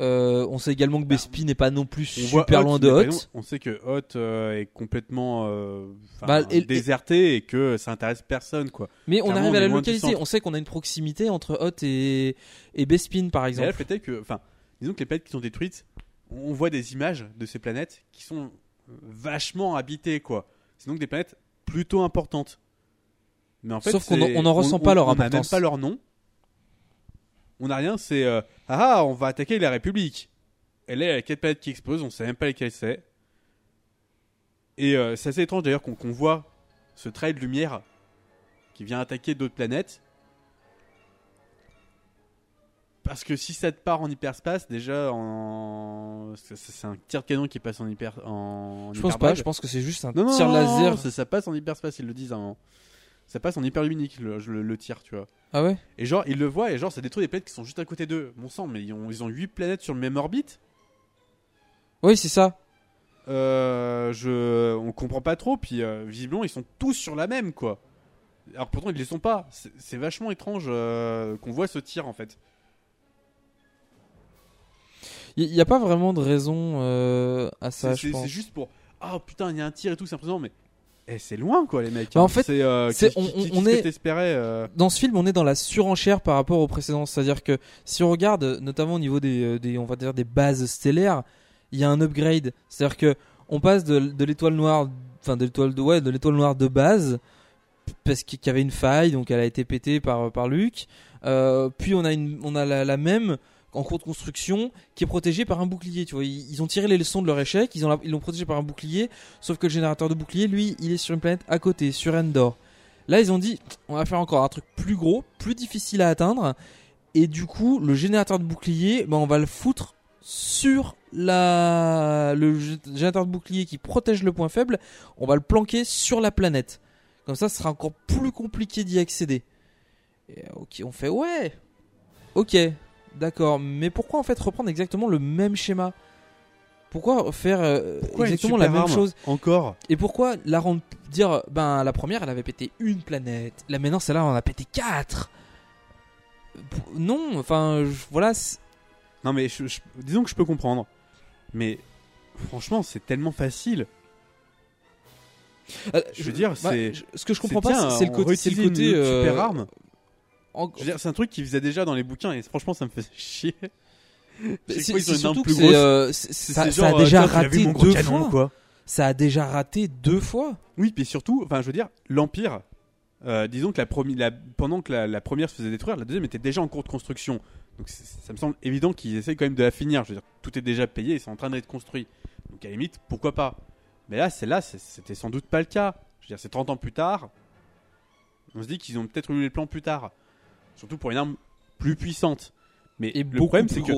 Euh, on sait également que Bespin n'est pas non plus super loin de exemple, On sait que Hoth euh, est complètement euh, Bah, et- déserté et que ça intéresse personne, quoi. Mais on arrive à la centre. on sait qu'on a une proximité entre Hoth et, et Bespin par Et là, exemple. peut-être que, enfin, disons que les planètes qui sont détruites, on voit des images de ces planètes qui sont vachement habitées, quoi. C'est donc des planètes plutôt importantes. Mais en fait, Sauf qu'on on n'en ressent pas leur On n'a même importance. pas leur nom. On n'a rien, c'est euh, ah ah, on va attaquer la République. Elle est à quelle planète qui explose, on sait même pas lesquelles c'est. Et euh, c'est assez étrange d'ailleurs qu'on voit ce trait de lumière qui vient attaquer d'autres planètes. Parce que si ça te part en hyperspace, déjà, en... c'est un tir de canon qui passe en hyper. En Je pense pas, je pense que c'est juste un Non, tir non, laser. non, ça, ça passe en hyperspace, ils le disent. hein. Ça passe en hyperluminique, le, le, le tir, tu vois. Ah ouais? Et genre, ils le voient, et genre, ça détruit des planètes qui sont juste à côté d'eux. Mon sang, mais ils ont, ils ont 8 planètes sur le même orbite? Oui, c'est ça. Euh, je, on comprend pas trop, puis euh, visiblement, ils sont tous sur la même, quoi. Alors pourtant, ils les sont pas. C'est vachement étrange euh, qu'on voit ce tir, en fait. Il n'y a pas vraiment de raison euh, à ça, je pense. c'est juste pour. Ah putain, il y a un tir et tout, c'est impressionnant, mais. Eh, c'est loin, quoi, les mecs. Bah, en hein. fait, c'est. euh, c'est- on- est- euh, Dans ce film, on est dans la surenchère par rapport au précédent. C'est-à-dire que si on regarde, notamment au niveau des, euh, des, on va dire des bases stellaires, il y a un upgrade. C'est-à-dire que on passe de, de l'étoile noire, enfin de l'étoile de, ouais, de l'étoile noire de base, parce qu'il y avait une faille, donc elle a été pétée par par Luke. Euh, puis on a une, on a la, la même en cours de construction qui est protégée par un bouclier. Tu vois, ils, ont tiré les leçons de leur échec, ils l'ont protégé par un bouclier. Sauf que le générateur de bouclier, lui, il est sur une planète à côté, sur Endor. Là, ils ont dit, on va faire encore un truc plus gros, plus difficile à atteindre, Et du coup, le générateur de bouclier, ben, on va le foutre sur la le gé- générateur de bouclier qui protège le point faible, on va le planquer sur la planète. Comme ça, ce sera encore plus compliqué d'y accéder. Et, ok, on fait ouais. Ok, d'accord. Mais pourquoi en fait reprendre exactement le même schéma? Pourquoi faire euh, Pourquoi exactement la même chose? Encore? Et pourquoi la rendre dire ben la première elle avait pété une planète, la maintenant celle-là on en a pété quatre? Non, enfin je- voilà. Non, mais je- je- disons que je peux comprendre. Mais franchement, c'est tellement facile. Euh, Je veux dire, bah, c'est- ce que je comprends pas, c'est le côté, le euh, super arme. En- Je veux dire, c'est un truc qu'ils faisaient déjà dans les bouquins et franchement, ça me fait chier. c'est- fois, ils ont c'est une arme plus grosse. euh, ça, c'est ça a euh, déjà vu raté deux canon, fois. quoi. Ça a déjà raté deux fois. Oui, puis surtout, enfin, je veux dire, l'Empire, euh, disons que la, premi- la- pendant que la, la première se faisait détruire, la deuxième était déjà en cours de construction. Donc ça me semble évident qu'ils essayent quand même de la finir. Je veux dire, tout est déjà payé, ils sont en train d'être construits. Donc à la limite, pourquoi pas? Mais là, c'est là, c'est- c'était sans doute pas le cas. Je veux dire, c'est 30 ans plus tard. On se dit qu'ils ont peut-être eu les plans plus tard. Surtout pour une arme plus puissante. Mais Et le problème, c'est que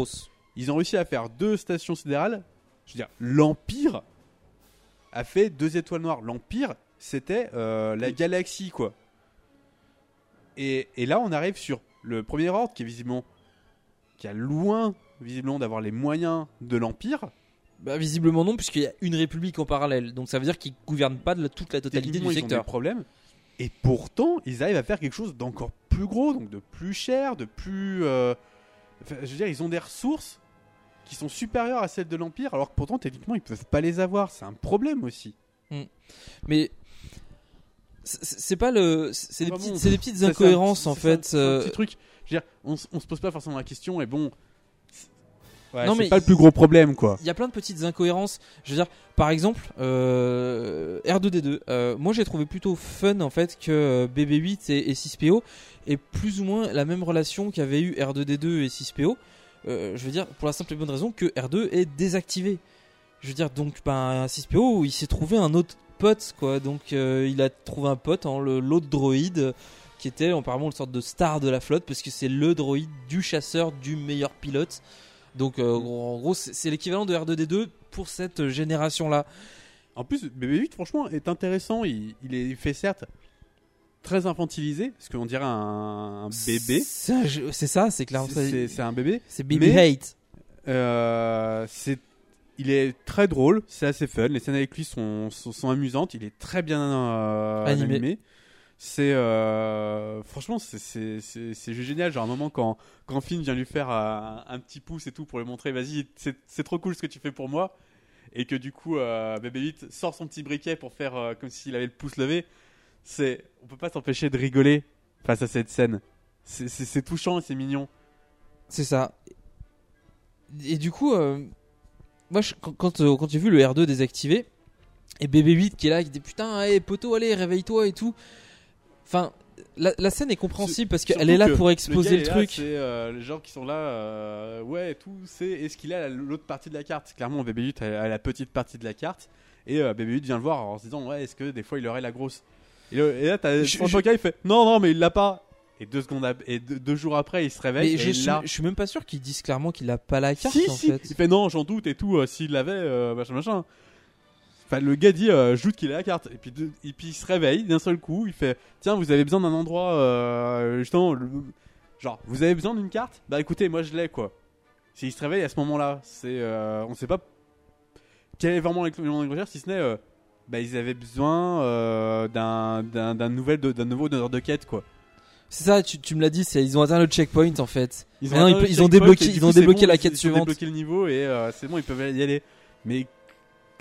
ils ont réussi à faire deux stations sidérales. Je veux dire, l'Empire a fait deux étoiles noires. L'Empire, c'était euh, la galaxie, quoi. Et, et là, on arrive sur le premier ordre qui est visiblement. qui a loin, visiblement, d'avoir les moyens de l'Empire. Bah, visiblement non, puisqu'il y a une république en parallèle. Donc ça veut dire qu'ils gouvernent pas de la- toute la totalité du ils ont des secteur. problèmes. Et pourtant, ils arrivent à faire quelque chose d'encore plus gros, donc de plus cher, de plus. euh, enfin, je veux dire, ils ont des ressources qui sont supérieures à celles de l'Empire, alors que pourtant, techniquement, ils peuvent pas les avoir. C'est un problème aussi. Mais c'est pas le, c'est des Enfin petites, bon, des petites un incohérences en fait. un- c'est un euh, petit truc. Je veux dire, on, on se pose pas forcément la question, et bon. C'est- Ouais, Non, c'est mais pas le plus gros problème, quoi. Il y a plein de petites incohérences. Je veux dire, par exemple, euh, R2D2. euh, moi, j'ai trouvé plutôt fun en fait que euh, BB8 et, et 6PO aient plus ou moins la même relation qu'avaient eu R2D2 et 6PO. Euh, je veux dire, pour la simple et bonne raison que R2 est désactivé. Je veux dire, donc, ben, 6PO, il s'est trouvé un autre pote, quoi. Donc, il a trouvé un pote en le- l'autre droïde qui était apparemment une sorte de star de la flotte parce que c'est le droïde du chasseur du meilleur pilote. Donc euh, en gros c'est l'équivalent de R2D2 pour cette génération-là. En plus, BB-8, franchement, est intéressant. Il, il est fait certes très infantilisé, ce qu'on dirait un, bébé. C'est ça, c'est clair. C'est- un bébé. C'est Baby mais- Hate. Euh, c'est, il est très drôle, c'est assez fun. Les scènes avec lui sont, sont, sont amusantes. Il est très bien euh, Animé. animé. C'est euh, franchement, c'est, juste génial. Genre, à un moment, quand, quand Finn vient lui faire un, un petit pouce et tout pour lui montrer, vas-y, c'est, trop cool ce que tu fais pour moi. Et que du coup, euh, BB-8 sort son petit briquet pour faire euh, comme s'il avait le pouce levé. C'est, on peut pas s'empêcher de rigoler face à cette scène. C'est, touchant et c'est mignon. C'est ça. Et du coup, euh, moi quand, quand, euh, quand j'ai vu le R2 désactivé et BB8 qui est là, qui dit putain, hey, poteau, allez, réveille-toi et tout. Enfin, la, la scène est compréhensible parce qu'elle est là que pour le exposer gars le, est là, truc. C'est euh, les gens qui sont là, euh, ouais, et tout, c'est est-ce qu'il a la- l'autre partie de la carte? Clairement, BB8 a, a la petite partie de la carte, et euh, BB8 vient le voir en se disant, ouais, est-ce que des fois il aurait la grosse? Et, le- et là, t'as Je- il fait, non, non, mais il l'a pas. Et deux secondes, ap- et deux, deux jours après, il se réveille. Mais je et suis, là, je suis même pas sûr qu'ils disent clairement qu'il a pas la carte si, en si. fait. Il fait non, j'en doute et tout. euh, S'il l'avait, euh, machin, machin. Enfin, le gars dit, euh, qu'il a la carte. Et puis, de- et puis il se réveille d'un seul coup. Il fait, tiens, vous avez besoin d'un endroit, euh, justement, le- genre, vous avez besoin d'une carte? Bah écoutez, moi je l'ai quoi. S'il se réveille à ce moment-là, c'est, euh, on sait pas quel est vraiment l'élément de recherche, si ce n'est, euh, bah ils avaient besoin euh, d'un, d'un, d'un nouvel, de- d'un nouveau donneur de quête quoi. C'est ça, tu, tu me l'as dit, c'est ils ont atteint le checkpoint en fait. Ils Ah non, ils pe- ont checkpoint débloqué- et du ils coup, ont c'est débloqué la quête ils ont suivante. débloqué le niveau et euh, c'est bon, ils peuvent y aller. Mais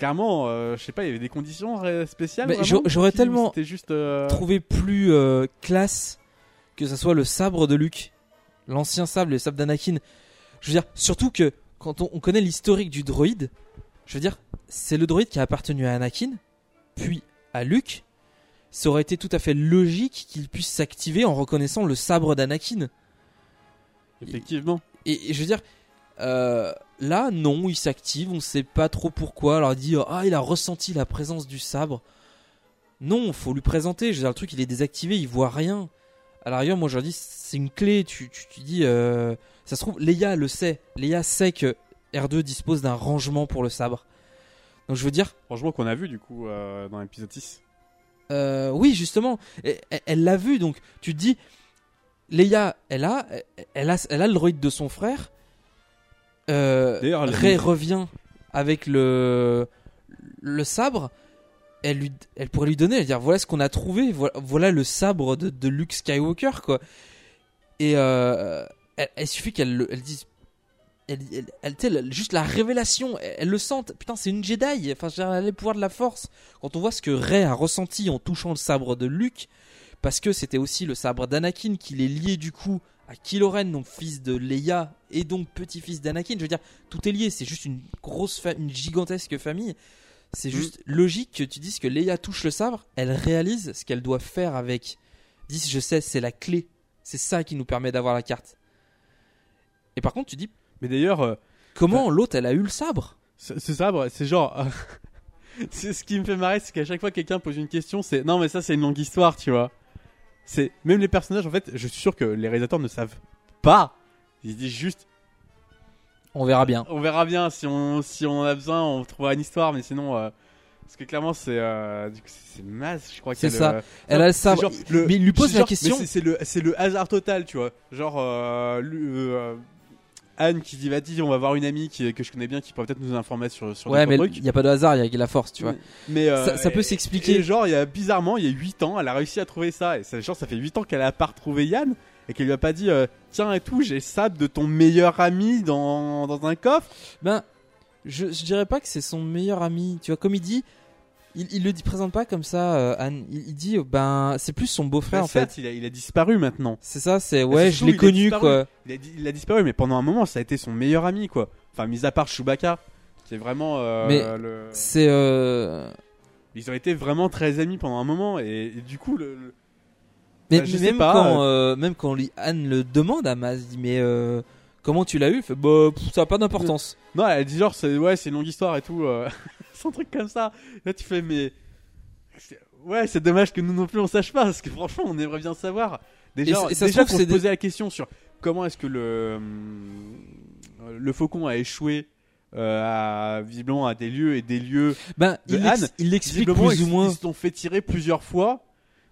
clairement, euh, je sais pas, il y avait des conditions spéciales. Mais vraiment, j'aurais- tellement juste. euh, trouvé plus euh, classe que ça soit le sabre de Luke, l'ancien sabre, le sabre d'Anakin. Je veux dire, surtout que quand on, on connaît l'historique du droïde, je veux dire, c'est le droïde qui a appartenu à Anakin, puis à Luke. Ça aurait été tout à fait logique qu'il puisse s'activer en reconnaissant le sabre d'Anakin. Effectivement. Et, et je veux dire, euh, là, non, il s'active, on sait pas trop pourquoi. Alors, il dit, ah, il a ressenti la présence du sabre. Non, faut lui présenter. Je veux dire, le truc, il est désactivé, il voit rien. À la rigueur, moi je leur dis, c'est une clé. Tu, tu, tu dis, euh, ça se trouve, Leia le sait. Leia sait que R2 dispose d'un rangement pour le sabre. Donc je veux dire, Franchement, qu'on a vu du coup euh, dans l'épisode 6. euh, oui, justement, elle l'a vu. Donc tu te dis, Leia, elle a, elle a, elle a le droïde de son frère. Euh, D'ailleurs, elle- Rey revient avec le le sabre. Elle, lui, elle pourrait lui donner, elle dire voilà ce qu'on a trouvé, voilà, voilà le sabre de, de Luke Skywalker quoi. Et euh, elle, elle suffit qu'elle le- elle dise, elle, elle, elle- tu sais, le- juste la révélation, elle, elle le sent. Putain, c'est une Jedi. Enfin, je veux dire, elle a les pouvoirs de la Force. Quand on voit ce que Rey a ressenti en touchant le sabre de Luke, parce que c'était aussi le sabre d'Anakin qui l'est lié du coup à Kylo Ren, donc fils de Leia et donc petit-fils d'Anakin. Je veux dire, tout est lié. C'est juste une grosse, une gigantesque famille. C'est Mm. juste logique que tu dises que Leia touche le sabre, elle réalise ce qu'elle doit faire avec. Dis, je sais, c'est la clé. C'est ça qui nous permet d'avoir la carte. Et par contre, tu dis, Mais d'ailleurs, euh, comment l'autre elle a eu le sabre? Ce ce sabre, c'est genre. c'est ce qui me fait marrer, c'est qu'à chaque fois que quelqu'un pose une question, c'est non, mais ça, c'est une longue histoire, tu vois. C'est même les personnages, en fait, je suis sûr que les réalisateurs ne savent pas. Ils disent juste, On verra bien. on verra bien si on si on en a besoin, on trouvera une histoire, mais sinon. euh, parce que clairement, c'est euh, du coup, c'est Maz, je crois. C'est ça. le- Elle a genre le- mais il lui pose la genre- question. mais c'est- le, le hasard total, tu vois. Genre, euh, euh, Anne qui dit Vas-y, on va voir une amie qui, que je connais bien qui pourrait peut-être nous informer sur, sur Ouais, mais il n'y a pas de hasard, il y a la force, tu vois. Mais euh, Ça- ça peut s'expliquer. Genre, il y a bizarrement, il y a 8 ans, elle a réussi à trouver ça. Et ça, genre, ça fait 8 ans qu'elle a pas retrouvé Yann et qu'elle lui a pas dit euh, Tiens, et tout, j'ai ça de ton meilleur ami dans, dans un coffre. Ben, je, je dirais pas que c'est son meilleur ami. Tu vois, comme il dit, il, il le dit, présente pas comme ça, euh, Anne. Il, il dit, ben, c'est plus son beau-frère Bah, en fait. il a, il a disparu maintenant. C'est ça, c'est Bah, ouais, je l'ai connu disparu. quoi. Il a, di- il a disparu, mais pendant un moment, ça a été son meilleur ami, quoi. Enfin, mis à part Chewbacca, qui est vraiment euh, Mais le. C'est. Ils ont été vraiment très amis pendant un moment, et, et du coup, le. le- mais, Bah, je mais sais même pas, quand euh, même quand lui- Anne le demande à Maz, dit mais euh, comment tu l'as eu? Il fait bah pff, ça a pas d'importance. Non, elle dit genre, c'est ouais, c'est une longue histoire et tout. Euh... c'est un truc comme ça. Là, tu fais, mais. Ouais, c'est dommage que nous non plus on sache pas, parce que franchement, on aimerait bien savoir. Déjà, Et ça déjà qu'on c'est se posait la question sur comment est-ce que le. hum, Le faucon a échoué. euh, à, visiblement à des lieux et des lieux Ben De il, l'ex- Anne, il l'explique plus ou moins. Ils se sont fait tirer plusieurs fois.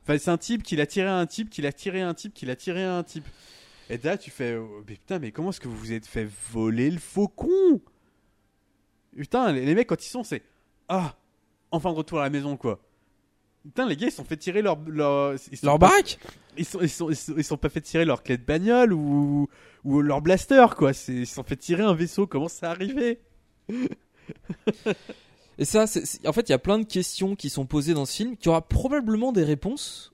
Enfin, c'est un type qui l'a tiré à un type, qui l'a tiré à un type, qui l'a tiré à un type. Et là, tu fais, oh, mais putain, mais comment est-ce que vous vous êtes fait voler le faucon? Putain, les, les mecs quand ils sont, c'est ah, enfin de retour à la maison quoi. Putain, les gars, ils sont fait tirer leur leur ils sont Leur pas- baraque? Ils sont, ils sont ils sont ils sont pas fait tirer leur clé de bagnole ou ou leur blaster quoi. Ils sont fait tirer un vaisseau. Comment ça arrivé Et ça, en fait, il y a plein de questions qui sont posées dans ce film, qui aura probablement des réponses,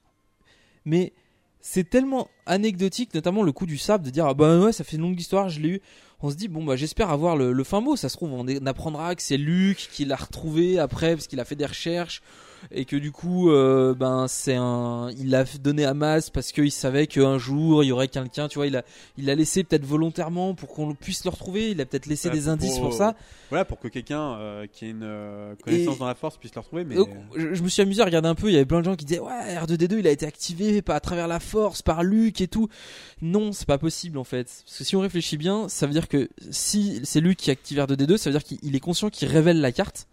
mais c'est tellement anecdotique, notamment le coup du sable, de dire ah bah ouais, ça fait une longue histoire, je l'ai eu. On se dit bon bah j'espère avoir le, le fin mot. Ça se trouve on apprendra que c'est Luc qui l'a retrouvé après parce qu'il a fait des recherches et que du coup euh, ben c'est un, il l'a donné à Mas parce qu'il savait qu'un jour il y aurait quelqu'un, tu vois, il a, il l'a laissé peut-être volontairement pour qu'on puisse le retrouver. Il a peut-être laissé des pour- indices pour ça. Voilà, pour que quelqu'un euh, qui ait une euh, connaissance Et- dans la force puisse le retrouver. Mais Donc, je, je me suis amusé à regarder un peu. Il y avait plein de gens qui disaient ouais R2D2 il a été activé pas à travers la force par Luke et tout. Non, c'est pas possible en fait. Parce que si on réfléchit bien, ça veut dire que si c'est Luke qui active R2D2, ça veut dire qu'il est conscient qu'il révèle la carte.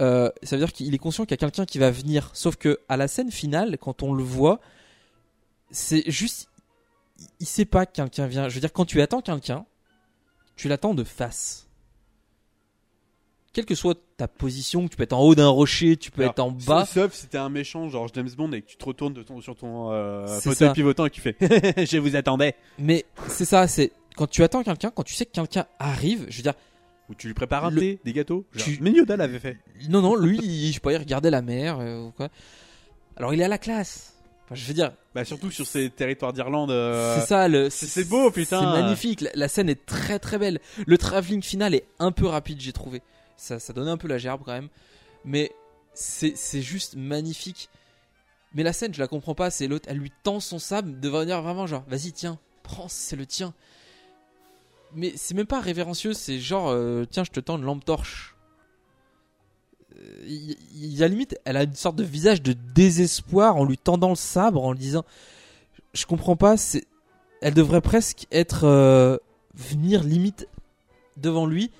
Euh, ça veut dire qu'il est conscient qu'il y a quelqu'un qui va venir. Sauf que à la scène finale, quand on le voit, c'est juste, il- sait pas que quelqu'un vient. Je veux dire, quand tu attends quelqu'un, tu l'attends de face. Quelle que soit ta position, tu peux être en haut d'un rocher, tu peux Alors, être en bas. Sauf si t'es un méchant, genre James Bond, et que tu te retournes de ton, sur ton euh, fauteuil ça. pivotant et que tu fais Je vous attendais. Mais c'est ça, c'est quand tu attends quelqu'un, quand tu sais que quelqu'un arrive, je veux dire, Ou tu lui prépares un Le- thé, des gâteaux. Genre, Tu- Mais Yoda l'avait fait. non, non, lui, il, je sais pas, il regardait la mer euh, ou quoi. Alors il est à la classe. Enfin, je veux dire, Bah, surtout sur ces territoires d'Irlande. euh, c'est ça, le, c'est- c'est beau, putain. C'est magnifique, la, la scène est très très belle. Le travelling final est un peu rapide, j'ai trouvé. Ça, ça donnait un peu la gerbe quand même. Mais c'est c'est juste magnifique. Mais la scène, je la comprends pas. C'est l'autre, elle lui tend son sable de venir vraiment genre, vas-y, tiens, prends, c'est le tien. Mais c'est même pas révérencieux, c'est genre, euh, tiens, je te tends une lampe torche. Euh, Il il y a limite, elle a une sorte de visage de désespoir en lui tendant le sabre, en lui disant, je comprends pas. C'est, elle devrait presque être euh, venir limite devant lui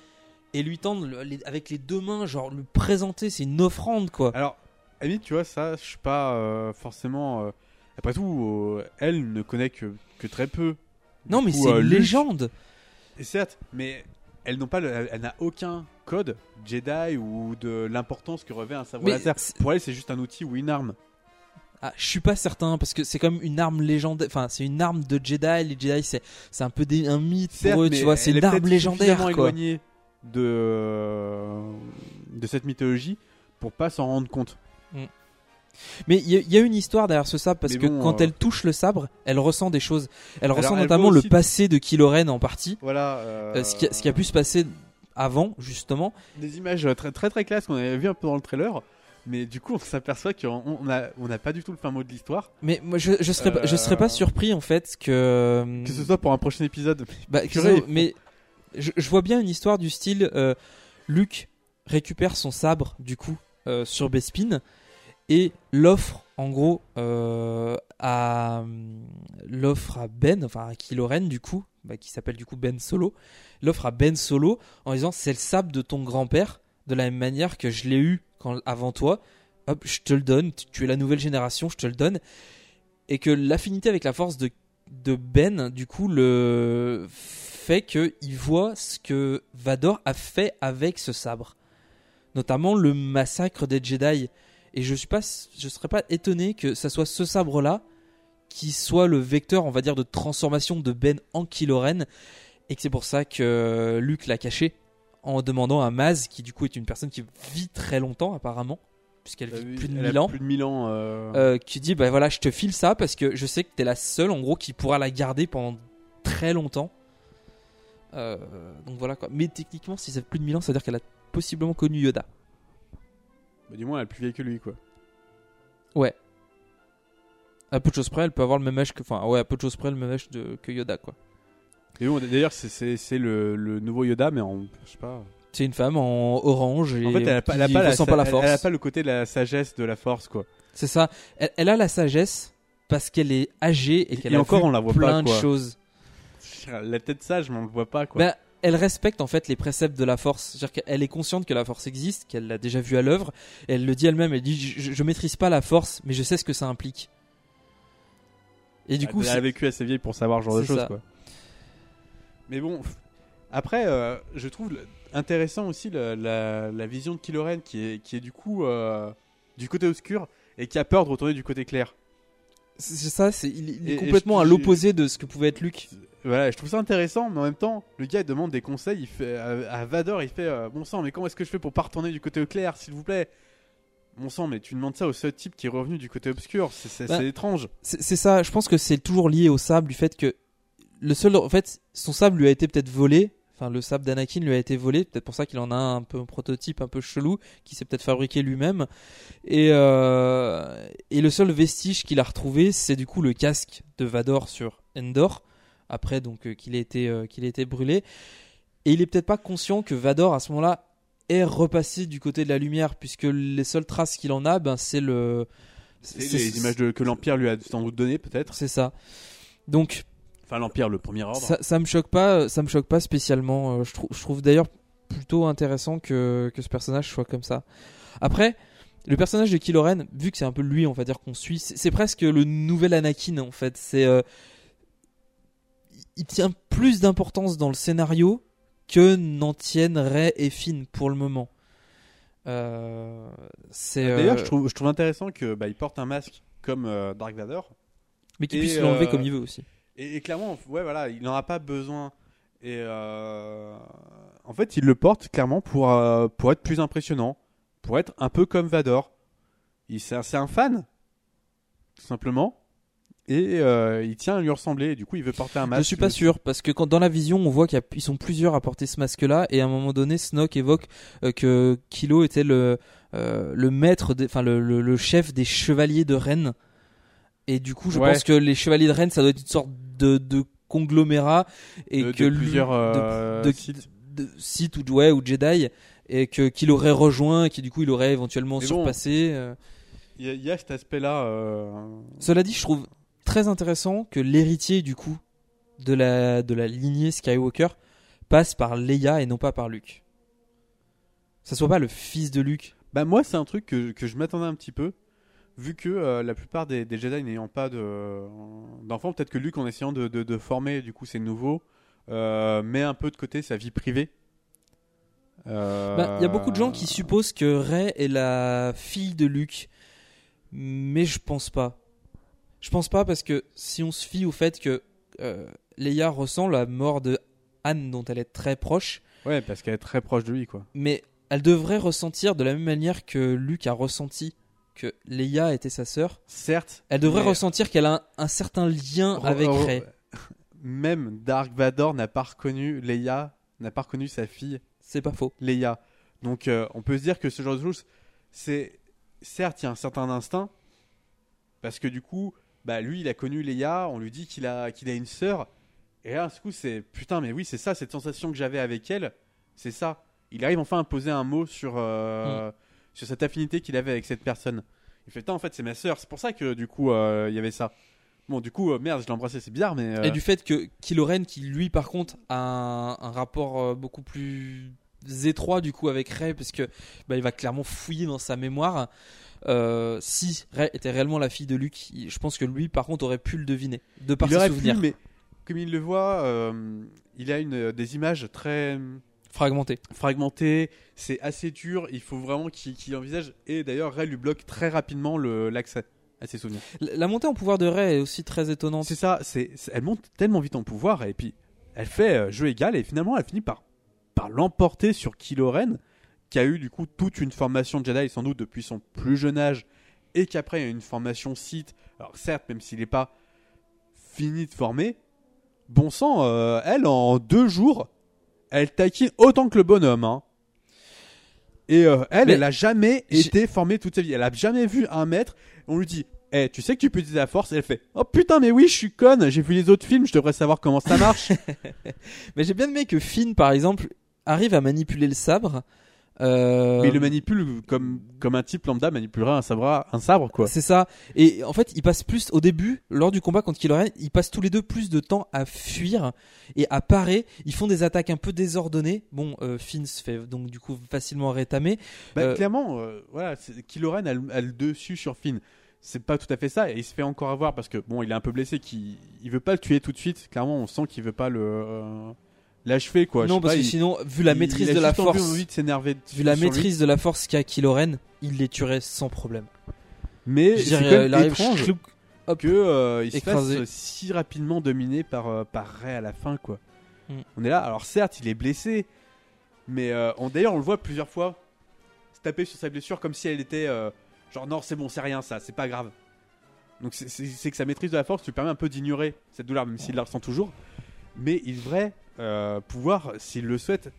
et lui tendre le- les- avec les deux mains, genre lui présenter. C'est une offrande quoi. Alors, limite, tu vois, ça, je suis pas euh, forcément. euh, Après tout, euh, elle ne connaît que, que très peu. non mais c'est euh, une légende. Et certes, mais elle n'a pas, le- elle, elle n'a aucun code Jedi ou de l'importance que revêt un sabre laser. Pour elle, c'est juste un outil ou une arme. Ah, je suis pas certain parce que c'est comme une arme légendaire. Enfin, c'est une arme de Jedi. Les Jedi, c'est un peu des, un mythe Certes, pour eux. mais Tu vois, c'est une arme légendaire quoi. éloignée de de cette mythologie pour pas s'en rendre compte. Mais il y, a- il y a une histoire derrière ce sabre parce que quand euh, elle touche le sabre, elle ressent des choses. Elle Alors, ressent elle notamment le passé de Kylo Ren en partie. Voilà. euh, Euh, ce, qui a, ce qui a pu se passer avant, justement. des images très très très classe qu'on avait vu un peu dans le trailer. Mais du coup, on s'aperçoit qu'on on a, n'a pas du tout le fin mot de l'histoire. Mais moi, je, je serais, je serais pas Euh, surpris en fait que. Que ce soit pour un prochain épisode. Bah, mais je, je vois bien une histoire du style euh, Luke récupère son sabre du coup euh, sur Bespin et l'offre en gros euh, à l'offre à Ben enfin à Kylo Ren du coup bah, qui s'appelle du coup Ben Solo l'offre à Ben Solo en disant c'est le sabre de ton grand-père de la même manière que je l'ai eu avant toi hop je te le donne tu- tu es la nouvelle génération je te le donne et que l'affinité avec la force de de Ben, du coup, le fait qu'il voit ce que Vador a fait avec ce sabre. Notamment le massacre des Jedi. Et je suis pas, je serais pas étonné que ça soit ce sabre-là qui soit le vecteur, on va dire, de transformation de Ben en Kylo. Et que c'est pour ça que Luke l'a caché en demandant à Maz, qui du coup est une personne qui vit très longtemps apparemment, puisqu'elle vit plus de Elle a 1000 ans Plus de 1000 ans. euh, euh, qui dit bah voilà je te file ça parce que je sais que t'es la seule en gros qui pourra la garder pendant très longtemps Euh, donc voilà quoi mais techniquement si ça fait plus de 1000 ans ça veut dire qu'elle a possiblement connu Yoda bah, du moins, elle est plus vieille que lui, quoi. ouais à peu de choses près elle peut avoir le même âge que enfin ouais à peu de choses près le même âge de, que Yoda quoi Et bon, d'ailleurs, c'est- le, le nouveau Yoda, mais en, je sais pas. c'est une femme en orange et En fait, elle a pas, elle a qui pas la, pas force elle a pas le côté de la sagesse de la force, quoi. c'est ça elle, elle a la sagesse parce qu'elle est âgée et qu'elle a encore, vu on la voit plein pas, de choses La tête sage, mais on le voit pas, quoi. Ben, elle respecte en fait les préceptes de la force. C'est-à-dire qu'elle est consciente que la force existe, qu'elle l'a déjà vue à l'œuvre. Elle le dit elle-même. Elle dit je, je maîtrise pas la force, mais je sais ce que ça implique. Et du Elle- coup, elle a vécu assez vieille pour savoir ce genre de choses, quoi. Mais bon, après, euh, je trouve intéressant aussi la, la vision de Kylo Ren qui est, qui est du coup euh, du côté obscur et qui a peur de retourner du côté clair. C'est ça. C'est il, il est Et- et complètement je- à l'opposé de ce que pouvait être Luke. Voilà, je trouve ça intéressant, mais en même temps, le gars il demande des conseils. Il fait à, à Vador, il fait euh, bon sang, mais comment est-ce que je fais pour pas retourner du côté clair, s'il vous plaît? Bon sang, mais tu demandes ça au seul type qui est revenu du côté obscur, c'est Bah, étrange. C'est ça. Je pense que c'est toujours lié au sable du fait que le seul, en fait, son sable lui a été peut-être volé. Enfin, le sable d'Anakin lui a été volé. Peut-être pour ça qu'il en a un, un peu un prototype un peu chelou qui s'est peut-être fabriqué lui-même. Et euh, et le seul vestige qu'il a retrouvé, c'est du coup le casque de Vador sur Endor. Après donc euh, qu'il ait été euh, qu'il ait été brûlé. Et il est peut-être pas conscient que Vador à ce moment-là est repassé du côté de la lumière puisque les seules traces qu'il en a, ben c'est le C'est les images de- que l'Empire lui a sans doute données, peut-être. c'est ça. Donc Enfin, l'Empire, le premier ordre. ça, ça me choque pas, ça me choque pas spécialement. Euh, Je, trou- je trouve d'ailleurs plutôt intéressant que, que ce personnage soit comme ça. Après, le personnage de Kylo Ren, vu que c'est un peu lui, on va dire qu'on suit, c'est presque le nouvel Anakin en fait. C'est, euh, il tient plus d'importance dans le scénario que n'en tiennent Rey et Finn pour le moment. Euh, c'est D'ailleurs, euh, je trouve, je trouve intéressant que bah, il porte un masque comme euh, Dark Vador. mais qu'il puisse l'enlever euh, comme il veut aussi. Et, et clairement, ouais, voilà, il n'en a pas besoin. Et euh, en fait, il le porte clairement pour, euh, pour être plus impressionnant, pour être un peu comme Vador. C'est un, fan, tout simplement. Et euh, il tient à lui ressembler. Et du coup, il veut porter un masque. Je suis pas sûr parce que quand dans la vision on voit qu'ils sont plusieurs à porter ce masque-là et à un moment donné Snoke évoque que Kilo était le le maître, enfin le, le- le chef des chevaliers de Rennes et du coup je Ouais. pense que les chevaliers de Rennes ça doit être une sorte de, de conglomérat et de, que de plusieurs de- euh, sites. Sith ou ouais, ou Jedi et que qu'il aurait rejoint et qui du coup il aurait éventuellement Mais surpassé. euh. Il y, a- il y a cet aspect-là. euh, Cela dit je trouve très intéressant que l'héritier du coup de la de la lignée Skywalker passe par Leia et non pas par Luke. Ça soit pas le fils de Luke. Bah moi c'est un truc que, que je m'attendais un petit peu, vu que euh, la plupart des, des Jedi n'ayant pas de d'enfants, peut-être que Luke en essayant de, de, de former du coup ses nouveaux, euh, met un peu de côté sa vie privée. Euh, Bah, Il y a beaucoup de gens qui supposent que Rey est la fille de Luke, mais je pense pas. Je pense pas parce que si on se fie au fait que euh, Leia ressent la mort de Anne dont elle est très proche, Ouais, parce qu'elle est très proche de lui quoi. mais elle devrait ressentir de la même manière que Luke a ressenti que Leia était sa sœur. Certes. Elle devrait mais- ressentir qu'elle a un, un certain lien Re- avec re- Rey. Même Dark Vador n'a pas reconnu Leia, n'a pas reconnu sa fille C'est pas faux. Leia. Donc euh, on peut se dire que ce genre de choses, c'est certes il y a un certain instinct, parce que du coup, bah lui il a connu Leia, on lui dit qu'il a qu'il a une sœur, et là du coup c'est putain mais oui c'est ça cette sensation que j'avais avec elle, c'est ça. Il arrive enfin à poser un mot sur euh, sur cette affinité qu'il avait avec cette personne. Il fait putain en fait c'est ma sœur, c'est pour ça que du coup euh, il y avait ça. Bon du coup euh, merde je l'ai embrassé c'est bizarre mais euh, Et du fait que Kylo Ren, qui lui par contre a un, un rapport euh, beaucoup plus étroit du coup avec Rey, parce que bah, il va clairement fouiller dans sa mémoire. Euh, si Rey était réellement la fille de Luke, il- je pense que lui par contre aurait pu le deviner de par il ses aurait pu, souvenirs mais comme il le voit, euh, il a une des images très fragmentés. fragmenté, c'est assez dur, il faut vraiment qu'il envisage. Et d'ailleurs, Ray lui bloque très rapidement l'accès à ses souvenirs. La la montée en pouvoir de Rey est aussi très étonnante. C'est ça, c'est elle monte tellement vite en pouvoir, et puis elle fait euh, jeu égal, et finalement elle finit par, par l'emporter sur Kylo Ren, qui a eu du coup toute une formation de Jedi, sans doute depuis son plus jeune âge, et qu'après il y a une formation Sith. Alors certes, même s'il n'est pas fini de former, bon sang, euh, elle en deux jours, elle taquine autant que le bonhomme. Hein. Et euh, elle, Mais elle a jamais été formée toute sa vie. Elle a jamais vu un maître. On lui dit, eh, tu sais que tu peux utiliser la force. Elle fait, oh putain, mais oui, je suis conne. J'ai vu les autres films. Je devrais savoir comment ça marche. Mais j'ai bien aimé que Finn par exemple arrive à manipuler le sabre. Euh, mais il le manipule comme comme un type lambda manipulerait un sabre, un sabre quoi. C'est ça. Et en fait, ils passent plus au début, lors du combat contre Kylo Ren, ils passent tous les deux plus de temps à fuir et à parer. Ils font des attaques un peu désordonnées. Bon, euh, Finn se fait donc du coup facilement rétamer. Bah, Euh, clairement, voilà, Kylo Ren a, le- a le dessus sur Finn. C'est pas tout à fait ça, et il se fait encore avoir parce que bon, il est un peu blessé, qu'il il veut pas le tuer tout de suite. Clairement, on sent qu'il veut pas le l'achever quoi. Je non, sais parce pas, que il- sinon, vu la il- maîtrise il a de la juste envie- force, envie de s'énerver vu la sur lui. maîtrise de la force qu'a Kylo Ren, il les tuerait sans problème. Mais Je c'est dirais, quand même il arrive étrange hop. que euh, il se écrasé. fasse si rapidement dominé par euh, par Rey à la fin quoi. Mm. On est là. Alors certes, il est blessé, mais euh, on d'ailleurs on le voit plusieurs fois se taper sur sa blessure comme si elle était euh, genre non c'est bon c'est rien ça c'est pas grave. Donc c'est- c'est c'est que sa maîtrise de la force lui permet un peu d'ignorer cette douleur même s'il la ressent toujours. Mais il devrait euh, pouvoir s'il le souhaite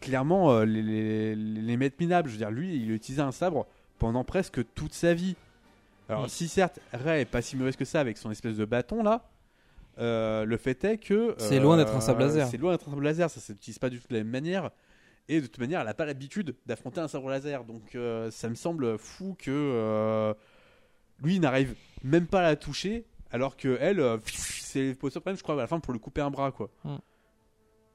clairement euh, les, les, les mettre minables. Je veux dire lui il a utilisé un sabre pendant presque toute sa vie. Alors Mm. si certes Ray est pas si mauvaise que ça avec son espèce de bâton là, euh, le fait est que C'est loin d'être un sabre laser. C'est loin d'être un sabre laser, ça s'utilise pas du tout de la même manière. Et de toute manière, elle a pas l'habitude d'affronter un sabre laser, donc ça me semble fou que lui il n'arrive même pas à la toucher, alors que elle, euh, c'est pour ça même je crois à la fin pour lui couper un bras quoi. Mm.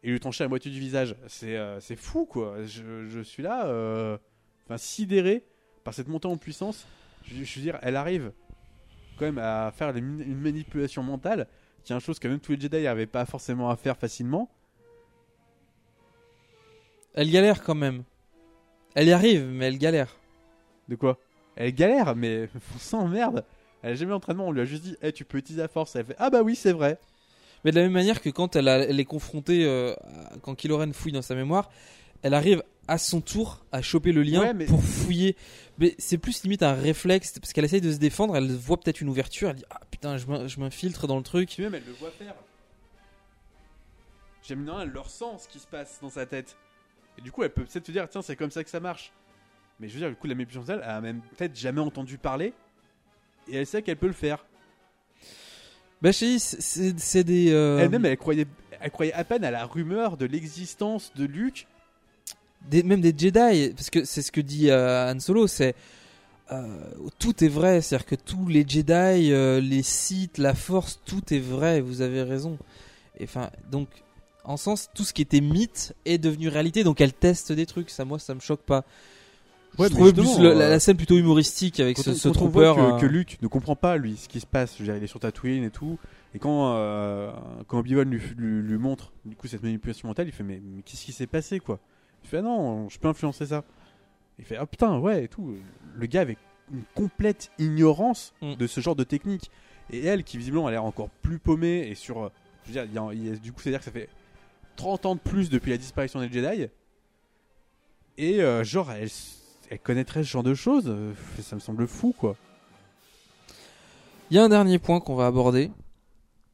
Et lui trancher la moitié du visage, c'est euh, c'est fou quoi. Je, je suis là, euh, enfin sidéré par cette montée en puissance. Je, je veux dire, elle arrive quand même à faire une manipulation mentale, qui est une chose que même tous les Jedi n'arrivaient pas forcément à faire facilement. Elle galère quand même. Elle y arrive, mais elle galère. De quoi? Elle galère, mais on s'emmerde. Elle a jamais d'entraînement, on lui a juste dit, Eh, tu peux utiliser la force. Elle fait, ah bah oui, c'est vrai. Mais de la même manière que quand elle, a- elle est confrontée, euh, quand Kylo Ren fouille dans sa mémoire, elle arrive à son tour à choper le lien Ouais, mais- pour fouiller. Mais c'est plus limite un réflexe, parce qu'elle essaye de se défendre, elle voit peut-être une ouverture, elle dit Ah putain, je m'in- je m'infiltre dans le truc. Puis même, elle le voit faire. J'aime bien, elle le ressent ce qui se passe dans sa tête. Et du coup, elle peut peut-être te dire, tiens, c'est comme ça que ça marche. Mais je veux dire, du coup, la mentale, elle a même peut-être jamais entendu parler. Et elle sait qu'elle peut le faire. Bah, je c'est- des. euh, Elle-même, elle croyait, elle croyait à peine à la rumeur de l'existence de Luke. des- même des Jedi, parce que c'est ce que dit euh, Han Solo, c'est euh, tout est vrai, c'est-à-dire que tous les Jedi, euh, les Sith, la Force, tout est vrai. Vous avez raison. Et Enfin, donc, en sens, tout ce qui était mythe est devenu réalité. Donc, elle teste des trucs. Ça, moi, ça me choque pas. Ouais, je trouvais plus le- euh, la, la scène plutôt humoristique avec ce, on- ce trooper. que, euh, que Luke ne comprend pas lui ce qui se passe, dire, il est sur Tatooine et tout, et quand euh, quand Obi-Wan lui, lui, lui montre du coup cette manipulation mentale, il fait mais, mais qu'est-ce qui s'est passé quoi? Il fait ah non, je peux influencer ça. Il fait ah putain ouais et tout. Le gars avec une complète ignorance Mm. de ce genre de technique et elle qui visiblement a l'air encore plus paumée et sur, euh, je veux dire, il y a- il y a- du coup c'est à dire que ça fait 30 ans de plus depuis la disparition des Jedi et euh, genre elle, elle connaîtrait ce genre de choses, euh, ça me semble fou quoi. Il y a un dernier point qu'on va aborder,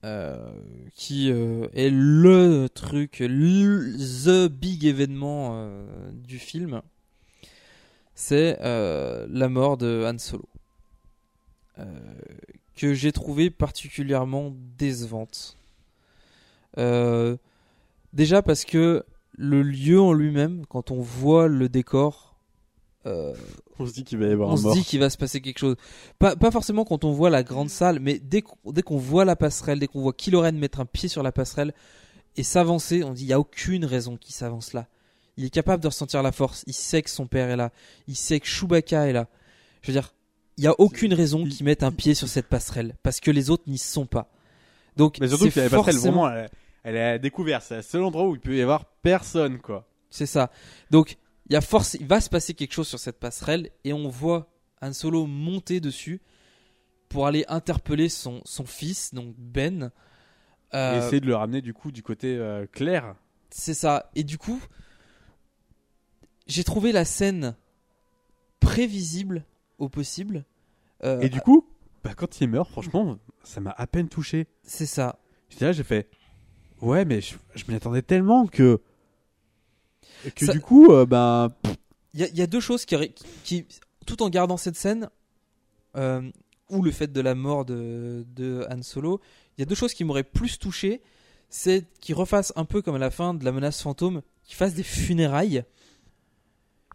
euh, qui euh, est le truc, le the big événement du film. C'est la mort de Han Solo, que j'ai trouvé particulièrement décevante. Déjà parce que le lieu en lui-même, quand on voit le décor, euh, On se dit qu'il va y avoir on un se mort. dit qu'il va se passer quelque chose. Pas, pas forcément quand on voit la grande salle, mais dès qu'on dès qu'on voit la passerelle, dès qu'on voit Kylo Ren mettre un pied sur la passerelle et s'avancer, on dit il y a aucune raison qu'il s'avance là. Il est capable de ressentir la force. Il sait que son père est là. Il sait que Chewbacca est là. Je veux dire, il y a aucune raison il- qu'il mette un pied sur cette passerelle parce que les autres n'y sont pas. Donc Mais surtout c'est que la passerelle, forcément- vraiment, elle, elle est à découvert. C'est le seul endroit où il peut y avoir personne, quoi. C'est ça. Donc, il y a force, il va se passer quelque chose sur cette passerelle et on voit Han Solo monter dessus pour aller interpeller son, son fils, donc Ben. Et Euh, essayer de le ramener, du coup, du côté euh, clair. c'est ça. Et du coup, j'ai trouvé la scène prévisible au possible. Euh, Et du coup, bah, quand il meurt, franchement, ça m'a à peine touché. c'est ça. J'étais là, j'ai fait. Ouais, mais je, je m'y attendais tellement que. Que Ça- du coup, euh, bah. pff, Il y, a- il y a deux choses qui, qui, tout en gardant cette scène, euh, ou le fait de la mort de, de Han Solo, il y a deux choses qui m'auraient plus touché. C'est qu'il refasse un peu comme à la fin de la menace fantôme, qu'il fasse des funérailles,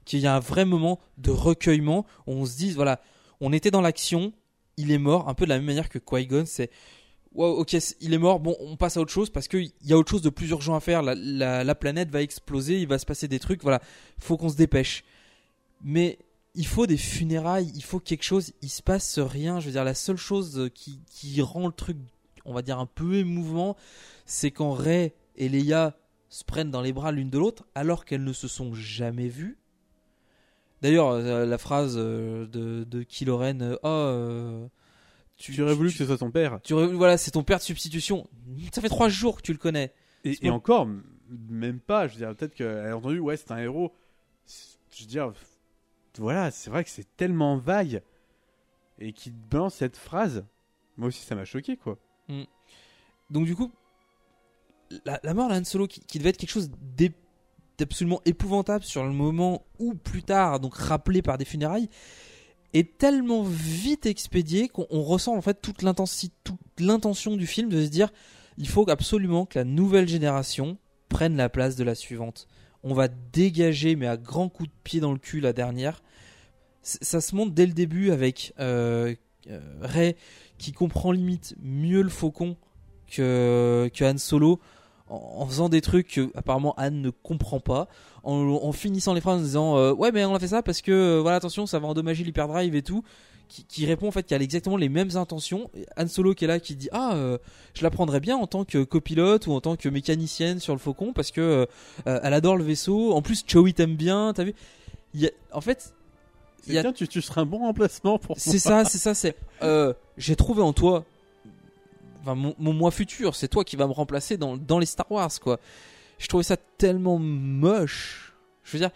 qu'il y a un vrai moment de recueillement où on se dise, voilà, on était dans l'action, il est mort, un peu de la même manière que Qui-Gon, c'est wow, ok, il est mort, bon, on passe à autre chose parce qu'il y a autre chose de plus urgent à faire. La, la- la planète va exploser, il va se passer des trucs, voilà, faut qu'on se dépêche. Mais il faut des funérailles, il faut quelque chose, il se passe rien. Je veux dire, la seule chose qui, qui rend le truc, on va dire, un peu émouvant, c'est quand Ray et Leia se prennent dans les bras l'une de l'autre alors qu'elles ne se sont jamais vues. D'ailleurs, euh, la phrase euh, de, de Kylo Ren, euh, oh, Tu aurais voulu que ce soit ton père. tu aurais- voilà, c'est ton père de substitution. Ça fait trois jours que tu le connais. Et, encore, même pas. Je veux dire, peut-être qu'elle a entendu, ouais, c'est un héros. Je veux dire, voilà, c'est vrai que c'est tellement vague. Et qu'il te balance cette phrase. Moi aussi, ça m'a choqué, quoi. Donc du coup, la, la mort d'Han Solo, qui, qui devait être quelque chose d'absolument épouvantable sur le moment ou plus tard, donc rappelé par des funérailles, est tellement vite expédié qu'on on ressent en fait toute l'intention du film de se dire il faut absolument que la nouvelle génération prenne la place de la suivante. On va dégager, mais à grands coups de pied dans le cul, la dernière. Ça se montre dès le début avec euh, euh, Rey qui comprend limite mieux le faucon que, que Han Solo en, en faisant des trucs que apparemment Han ne comprend pas en, en finissant les phrases en disant euh, ouais mais on a fait ça parce que euh, voilà attention ça va endommager l'hyperdrive et tout qui, qui répond en fait qu'il a exactement les mêmes intentions Han Solo qui est là qui dit ah euh, je la prendrais bien en tant que copilote ou en tant que mécanicienne sur le faucon parce que elle adore le vaisseau en plus Chewie t'aime bien t'as vu? Il y a- en fait y a- tu, tu serais un bon remplacement pour c'est ça, c'est ça, c'est. J'ai trouvé en toi. Enfin, mon, mon moi futur, c'est toi qui va me remplacer dans, dans les Star Wars, quoi. Je trouvais ça tellement moche. Je veux dire,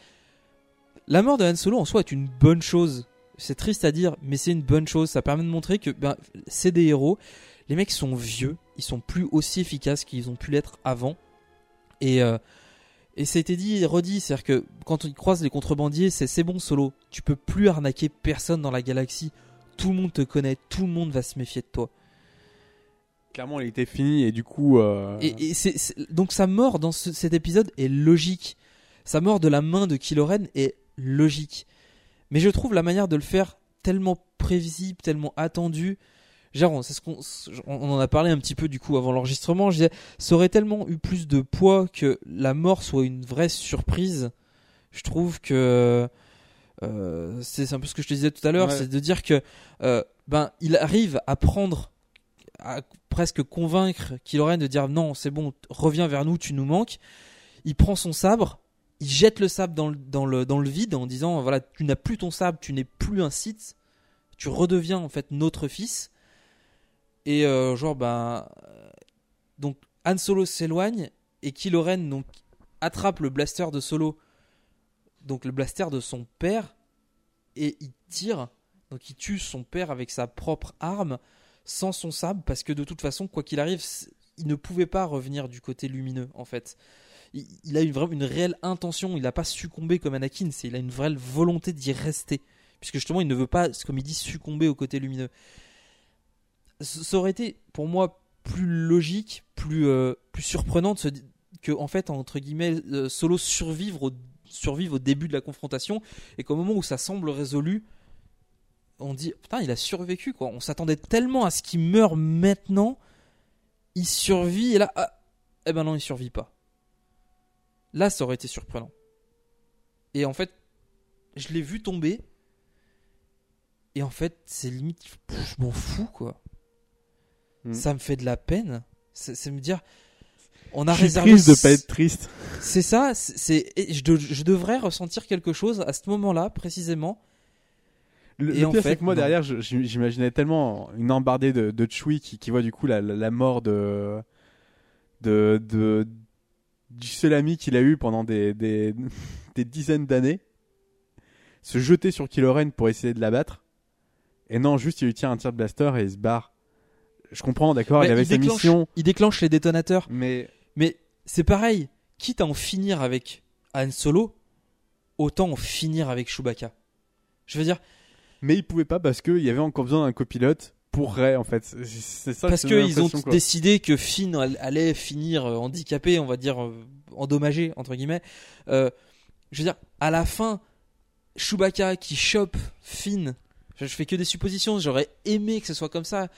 la mort de Han Solo en soi est une bonne chose. C'est triste à dire, mais c'est une bonne chose. Ça permet de montrer que ben, c'est des héros. Les mecs sont vieux, ils sont plus aussi efficaces qu'ils ont pu l'être avant. Et, euh, et ça a été dit et redit, c'est-à-dire que quand ils croisent les contrebandiers, c'est c'est bon solo. Tu peux plus arnaquer personne dans la galaxie. Tout le monde te connaît, tout le monde va se méfier de toi. Clairement, il était fini et du coup. euh, Et, donc sa mort dans ce- cet épisode est logique. Sa mort de la main de Kylo Ren est logique. Mais je trouve la manière de le faire tellement prévisible, tellement attendu. Genre, c'est ce qu'on, on en a parlé un petit peu du coup avant l'enregistrement. Je disais, ça aurait tellement eu plus de poids que la mort soit une vraie surprise. Je trouve que euh, c'est un peu ce que je te disais tout à l'heure, Ouais. c'est de dire que euh, ben il arrive à prendre, à presque convaincre Killoren de dire non, c'est bon, reviens vers nous, tu nous manques. Il prend son sabre, il jette le sabre dans le, dans le, dans le vide en disant voilà, tu n'as plus ton sabre, tu n'es plus un Sith, tu redeviens en fait notre fils. Et euh, genre ben euh, donc Han Solo s'éloigne et Kylo Ren donc attrape le blaster de Solo, donc le blaster de son père et il tire, donc il tue son père avec sa propre arme sans son sabre parce que de toute façon quoi qu'il arrive il ne pouvait pas revenir du côté lumineux en fait. Il, a une, vraiment une réelle intention, il n'a pas succombé comme Anakin, c'est il a une vraie volonté d'y rester puisque justement il ne veut pas comme il dit succomber au côté lumineux. Ça aurait été pour moi plus logique, plus euh, plus surprenant que en fait entre guillemets euh, Solo survivre survive au début de la confrontation et qu'au moment où ça semble résolu on dit putain il a survécu quoi on s'attendait tellement à ce qu'il meure maintenant il survit et là ah, eh ben non il survit pas là ça aurait été surprenant et en fait je l'ai vu tomber et en fait c'est limite pff, je m'en fous quoi Mm. ça me fait de la peine c'est me dire on a Je suis réservé triste de pas être triste. c'est ça, c'est- de- je devrais ressentir quelque chose à ce moment-là précisément. Le, Et le en pire, fait, que moi, non. derrière, j'imaginais tellement une embardée de, de Chewie qui, qui voit du coup la, la, la mort de, de, de, du seul ami qu'il a eu pendant des, des, des dizaines d'années se jeter sur Kylo Ren pour essayer de l'abattre. Et non, juste il lui tire un tir de blaster et il se barre. Je comprends, d'accord, il avait il sa déclenche- mission, Il déclenche les détonateurs, mais mais c'est pareil. Quitte à en finir avec Han Solo, autant en finir avec Chewbacca. Je veux dire, mais il pouvait pas parce qu'il y avait encore besoin d'un copilote pour Rey en fait. C'est- ça. parce qu'ils ont quoi. décidé que Finn all- allait finir euh, handicapé, on va dire euh, endommagé entre guillemets. Euh, je veux dire, à la fin, Chewbacca qui chope Finn. Je, je fais que des suppositions. J'aurais aimé que ce soit comme ça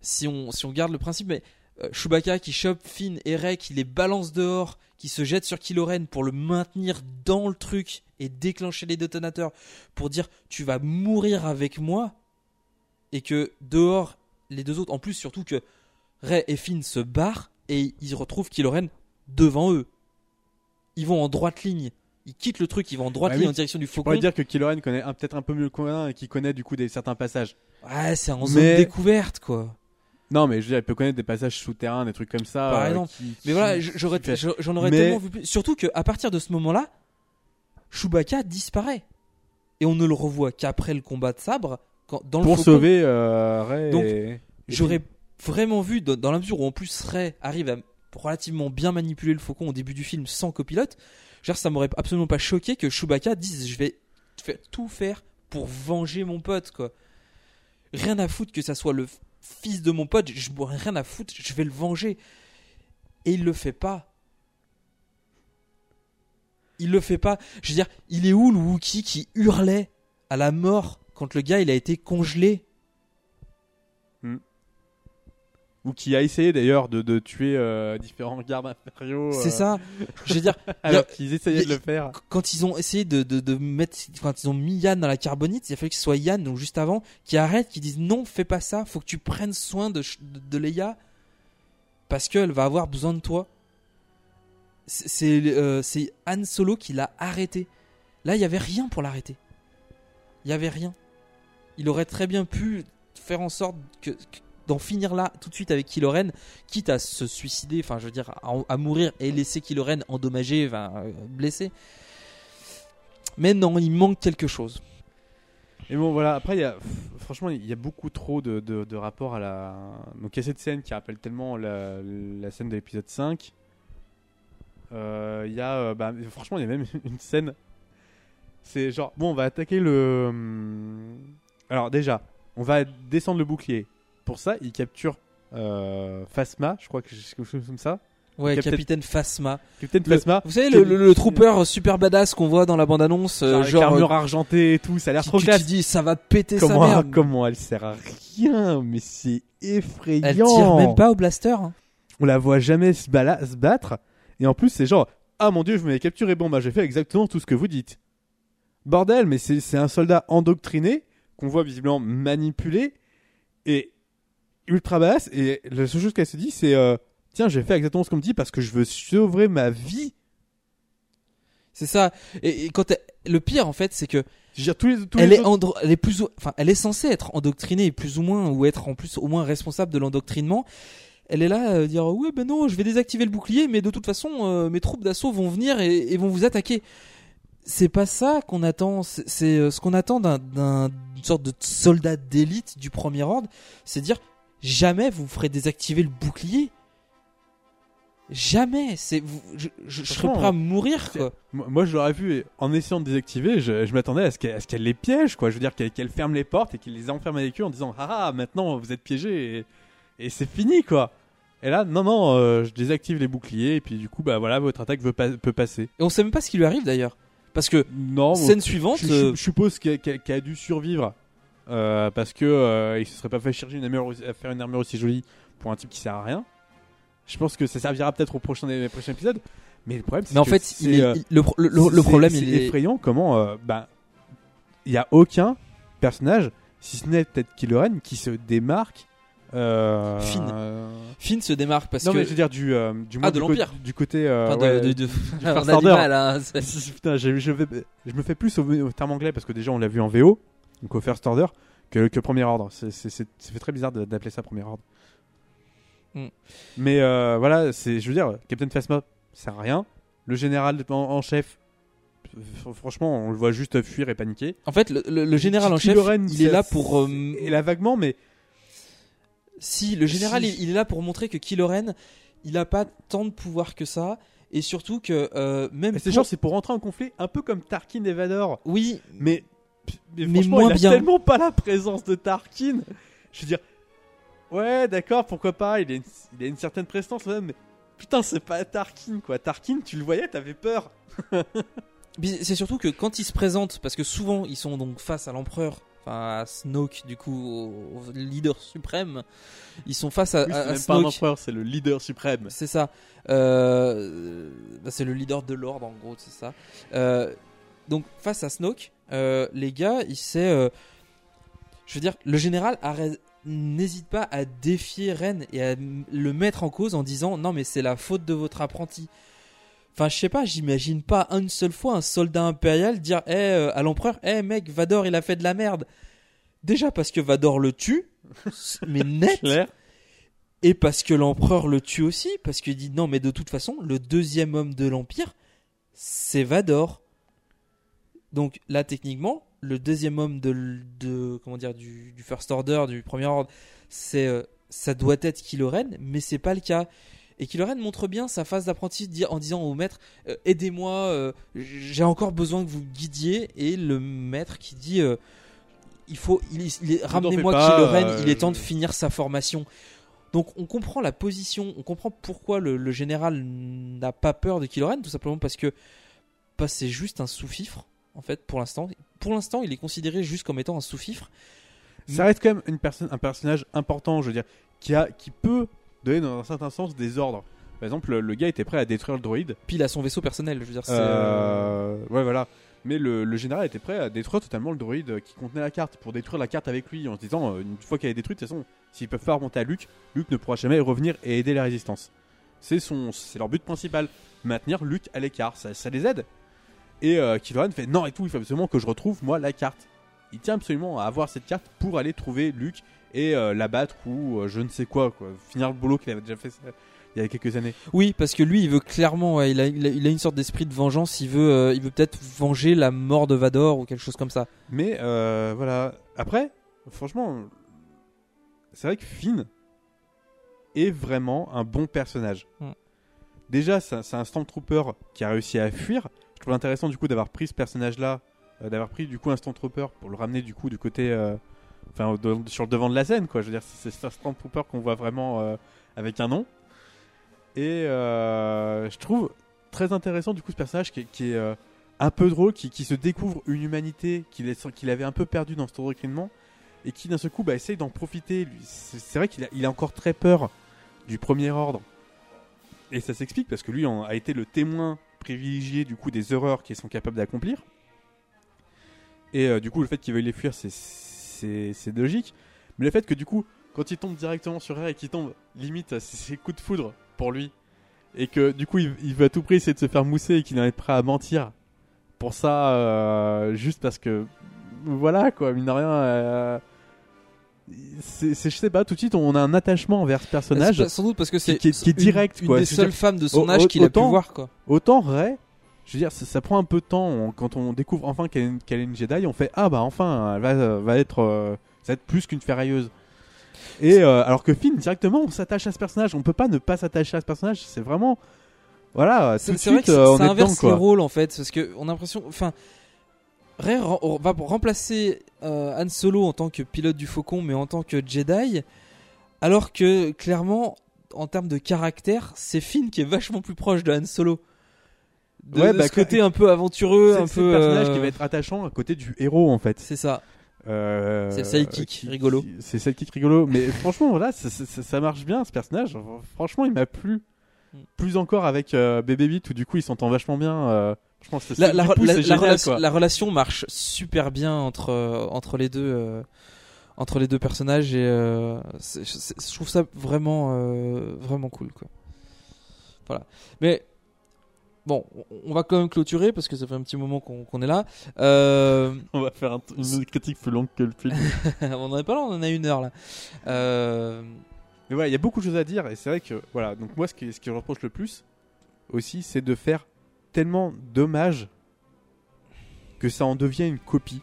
si on si on garde le principe, mais euh, Chewbacca qui chope Finn et Rey, qui les balance dehors, qui se jette sur Kylo Ren pour le maintenir dans le truc et déclencher les détonateurs pour dire tu vas mourir avec moi et que dehors les deux autres en plus surtout que Rey et Finn se barrent et ils retrouvent Kylo Ren devant eux. Ils vont en droite ligne. Ils quittent le truc, ils vont en droite Ah ligne oui, en direction du On faucon. pourrait dire que Kylo Ren connaît peut-être un peu mieux le coin et qu'il connaît du coup des certains passages. Ouais, c'est en zone Mais- découverte quoi. Non, mais je veux dire, il peut connaître des passages souterrains, des trucs comme ça. Par euh, exemple. qui- Mais voilà, qui- j'aurais, j'en- aurais Mais- tellement vu plus. Surtout qu'à partir de ce moment-là, Chewbacca disparaît. Et on ne le revoit qu'après le combat de sabre. Quand, dans le pour faucon. sauver euh, Rey. Donc, et- J'aurais vraiment vu, dans, dans la mesure où en plus Rey arrive à relativement bien manipuler le faucon au début du film sans copilote, genre ça m'aurait absolument pas choqué que Chewbacca dise je vais tout faire pour venger mon pote quoi. Rien à foutre que ça soit le fils de mon pote, je rien à foutre, je vais le venger. Et il le fait pas. Il le fait pas. Je veux dire, il est où le Wookie qui hurlait à la mort quand le gars il a été congelé Ou qui a essayé d'ailleurs de, de tuer euh, différents gardes impériaux. C'est euh, ça. Je veux dire, Alors qu'ils essayaient y de le faire. quand ils ont essayé de, de, de mettre, quand ils ont mis Yann dans la carbonite, il a fallu que ce soit Yann, donc juste avant, qui arrête, qui dise non, fais pas ça, faut que tu prennes soin de, de Leia, parce qu'elle va avoir besoin de toi. C'est euh, Han Solo qui l'a arrêté. Là, il y avait rien pour l'arrêter. Il y avait rien. Il aurait très bien pu faire en sorte que, d'en finir là tout de suite avec Kylo Ren, quitte à se suicider, enfin je veux dire à, mourir et laisser Kylo Ren endommagé, euh, blessé. Mais non, il manque quelque chose. Et bon, voilà. Après, franchement, il y a beaucoup trop de, de, de rapports à la. Donc, il y a cette scène qui rappelle tellement la, la scène de l'épisode 5. Euh, Il y a. euh, bah, franchement, il y a même une scène. C'est genre, bon, on va attaquer le. hum, Alors, déjà, on va descendre le bouclier. Pour ça, il capture euh, Phasma, je crois que c'est quelque chose comme ça. Ouais, Captain- Capitaine Phasma. Captain Le- Phasma. Vous savez, le, le- le trooper super badass qu'on voit dans la bande-annonce, euh, Genre euh, argentée et tout, ça a l'air trop tu classe. te dis, ça va péter sa Comment, mère. comment elle sert à rien, mais c'est effrayant. Elle tire même pas au blaster. hein. On la voit jamais se battre. Et en plus, c'est genre, ah mon dieu, je m'avais capturé. Bon, bah, j'ai fait exactement tout ce que vous dites. Bordel, mais c'est un soldat endoctriné, qu'on voit visiblement manipulé, et ultra basse. Et la seule chose qu'elle se dit, c'est, euh, tiens, j'ai fait exactement ce qu'on me dit parce que je veux sauver ma vie. C'est ça. Et, et quand elle- le pire en fait, c'est que Je veux dire, tous les, tous elle les est, autres- elle est plus, ou- enfin, elle est censée être endoctrinée plus ou moins, ou être en plus au moins responsable de l'endoctrinement. Elle est là à dire ouais ben non, je vais désactiver le bouclier, mais de toute façon euh, mes troupes d'assaut vont venir et, et vont vous attaquer. C'est pas ça qu'on attend. C'est euh, ce qu'on attend d'un- d'un- d'une sorte de soldat d'élite du premier ordre, c'est dire jamais vous ferez désactiver le bouclier. Jamais. C'est je, je, je serais prêt à mourir quoi. Moi, je l'aurais vu en essayant de désactiver, je, je m'attendais à ce qu'elle qu'elle les piège, quoi. Je veux dire qu'elle qu'elle ferme les portes et qu'il les enferme avec eux en disant Ah, ah, maintenant vous êtes piégés et, et c'est fini, quoi. Et là, non, non, euh, je désactive les boucliers et puis du coup, bah voilà, votre attaque veut pas- peut passer. Et on sait même pas ce qui lui arrive d'ailleurs, parce que Non, scène je, suivante. je- euh, je suppose qu'elle qu'elle- qu'elle a dû survivre euh, parce que euh, il se serait pas fait chercher une armure, aussi- à faire une armure aussi jolie pour un type qui sert à rien. Je pense que ça servira peut-être au prochain, prochain épisode. Mais le problème, c'est Mais en que fait, c'est, il est- euh, il- le, pro- le- le- le c'est- problème, c'est il est. effrayant comment euh, bah il y a aucun personnage si ce n'est peut-être Killoren qui se démarque euh, Finn. euh, Finn se démarque parce non que. mais je veux dire du euh, du, Ah, de du, l'Empire. du côté euh, Enfin, de- ouais, de- de- du on a First du Order. mal, hein, c'est- Putain, j'ai- je, vais- je me fais plus au, au terme anglais parce que déjà on l'a vu en VO donc au First Order que, que Premier Ordre c'est c'est- c'est- ça fait très bizarre de- d'appeler ça Premier Ordre Mm. mais euh, voilà c'est je veux dire Captain Phasma sert à rien le général en, en chef franchement on le voit juste fuir et paniquer En fait, le, le- le général en chef, il est là pour. euh, et là vaguement mais Si, le général, Si. il, il est là pour montrer que Killoren, il a pas tant de pouvoir que ça, et surtout que euh, même. mais c'est pour- genre c'est pour rentrer en conflit un peu comme Tarkin et Vador Oui, mais mais, Mais franchement, moins il a bien. tellement pas la présence de Tarkin. Je veux dire, ouais, d'accord, pourquoi pas, il a une, il a une certaine prestance, mais putain, c'est pas Tarkin, quoi. Tarkin, tu le voyais, t'avais peur. c'est surtout que quand ils se présentent, parce que souvent ils sont donc face à l'empereur, enfin à Snoke, du coup, au, au leader suprême, ils sont face à, Oui, à- c'est à même pas un Snoke. empereur, c'est le leader suprême. C'est ça. Euh, bah, c'est le leader de l'ordre, en gros, c'est ça. Euh, donc, face à Snoke, euh, les gars, il sait. je veux dire, le général n'hésite pas à défier Ren et à le mettre en cause en disant Non, mais c'est la faute de votre apprenti. Enfin, je sais pas, j'imagine pas une seule fois un soldat impérial dire Eh, euh, à l'empereur Eh, mec, Vador, il a fait de la merde. Déjà parce que Vador le tue, mais net. Claire. Et parce que l'empereur le tue aussi, parce qu'il dit non, mais de toute façon, le deuxième homme de l'empire, c'est Vador. Donc là, techniquement, le deuxième homme de, comment dire du, du First Order, du Premier Ordre, c'est euh, ça doit être Killoren, mais c'est pas le cas. Et Killoren montre bien sa phase d'apprenti en disant au maître euh, aidez-moi, euh, j'ai encore besoin que vous me guidiez. Et le maître qui dit euh, il faut, il, il ramenez-moi euh, il est temps de finir sa formation. Donc on comprend la position, on comprend pourquoi le, le général n'a pas peur de Killoren, tout simplement parce que bah, c'est juste un sous-fifre, en fait, pour l'instant. Pour l'instant, il est considéré juste comme étant un sous-fifre. Ça reste quand même une personne, un personnage important, je veux dire, qui, a, qui peut donner dans un certain sens des ordres. Par exemple, le, gars était prêt à détruire le droïde. Puis il a son vaisseau personnel, je veux dire. euh, Euh, ouais, voilà. Mais le, le général était prêt à détruire totalement le droïde qui contenait la carte, pour détruire la carte avec lui, en se disant, euh, une fois qu'elle est détruite, de toute façon, s'ils peuvent pas remonter à Luke, Luke ne pourra jamais revenir et aider la résistance. C'est son, c'est leur but principal, maintenir Luke à l'écart, ça, ça les aide. Et euh, Kylo fait, non et tout, il faut absolument que je retrouve, moi, la carte. Il tient absolument à avoir cette carte pour aller trouver Luke et euh, l'abattre ou euh, je ne sais quoi, quoi. Finir le boulot qu'il avait déjà fait ça, il y a quelques années. Oui, parce que lui, il veut clairement, ouais, il, a, il, a, il a une sorte d'esprit de vengeance. Il veut, euh, il veut peut-être venger la mort de Vador ou quelque chose comme ça. Mais euh, voilà. Après, franchement, c'est vrai que Finn est vraiment un bon personnage. Mm. Déjà, c'est un- Stormtrooper qui a réussi à fuir. Je trouve intéressant du coup d'avoir pris ce personnage-là, euh, d'avoir pris du coup un Stormtrooper pour le ramener du coup du côté, euh, enfin de- sur le devant de la scène, quoi. Je veux dire, c'est un Stormtrooper qu'on voit vraiment euh, avec un nom. Et euh, je trouve très intéressant du coup ce personnage qui est, euh, un peu drôle, qui, qui se découvre une humanité qu'il qu'il avait un peu perdu dans ce endoctrinement et qui d'un seul coup bah, essaye d'en profiter. C'est vrai qu'il a, il a encore très peur du premier ordre. Et ça s'explique parce que lui a été le témoin privilégié du coup des horreurs qu'ils sont capables d'accomplir. Et du coup, le fait qu'il veuille les fuir, c'est- c'est logique. Mais le fait que du coup, quand il tombe directement sur elle et qu'il tombe limite, c'est coup de foudre pour lui. Et que du coup, il, il veut à tout prix essayer de se faire mousser et qu'il en est prêt à mentir. Pour ça, euh, juste parce que. Voilà quoi, mine de rien. euh, c'est, je sais pas, tout de suite, on a un attachement envers ce personnage. Pas- sans doute parce que c'est qui est- qui est une- direct, une, quoi. des seules femmes de son âge qu'il a pu voir quoi. Autant Ray, je veux dire, ça, ça prend un peu de temps on- quand on découvre enfin qu'elle est, une- Jedi. On fait ah bah enfin, elle va, euh, va être, euh, ça va être plus qu'une ferrailleuse. Et euh, alors que Finn directement, on s'attache à ce personnage. On peut pas ne pas s'attacher à ce personnage. C'est vraiment, voilà, tout C'est de vrai que euh, ça dedans inverse les quoi. rôles en fait, parce que on a l'impression, enfin, Ray va remplacer Han Solo en tant que pilote du Faucon, mais en tant que Jedi, alors que clairement, en termes de caractère, c'est Finn qui est vachement plus proche de Han Solo. De, Ouais, bah, ce côté un peu aventureux, C'est un c'est peu. le personnage euh, qui va être attachant à côté du héros en fait. C'est ça. Euh, C'est sidekick, qui- rigolo. C'est sidekick rigolo. Mais franchement, voilà, ça, ça- ça- ça marche bien ce personnage. Franchement, il m'a plu. Mm. Plus encore avec euh, Bébé 8 où du coup ils s'entendent vachement bien. euh, je pense que La, c'est- la- du coup, la- c'est la génial, relation, quoi. la relation marche super bien entre euh, entre les deux euh, entre les deux personnages et euh, c'est- c'est- je trouve ça vraiment euh, vraiment cool quoi. Voilà. Mais bon, on- va quand même clôturer parce que ça fait un petit moment qu'on est là. Euh, On va faire un- une critique plus longue que le film. on en est pas là, on en a une heure là. Euh, Mais voilà, il y a beaucoup de choses à dire et c'est vrai que voilà. Donc moi, ce qui, ce qui je reproche le plus aussi, c'est de faire tellement d'hommages que ça en devient une copie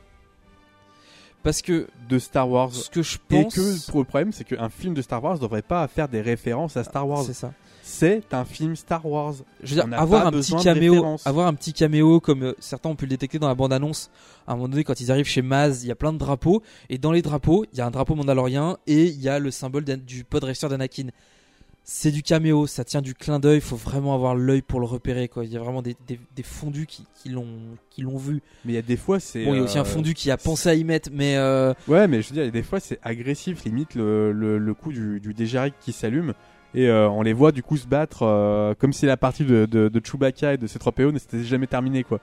parce que de Star Wars. ce que je Et pense, que pour le problème, c'est qu'un film de Star Wars ne devrait pas faire des références à Star Wars. c'est ça. C'est un film Star Wars. Je veux dire, avoir un petit caméo, avoir un petit caméo comme euh, certains ont pu le détecter dans la bande annonce. À un moment donné, quand ils arrivent chez Maz, il y a plein de drapeaux et dans les drapeaux, il y a un drapeau mandalorien et il y a le symbole du pod racer d'Anakin. C'est du caméo, ça tient du clin d'œil. Faut vraiment avoir l'œil pour le repérer. Quoi. Il y a vraiment des, des, des fondus qui, qui l'ont vu. Mais il y a des fois, c'est. Bon, il y a aussi un euh, fondu qui a pensé à y mettre, mais euh, Ouais, mais je veux dire, il y a des fois, c'est agressif, limite le, le, le coup du, du qui s'allume. Et euh, on les voit du coup se battre euh, comme si la partie de, de, de Chewbacca et de C3PO ne s'était jamais terminée, quoi.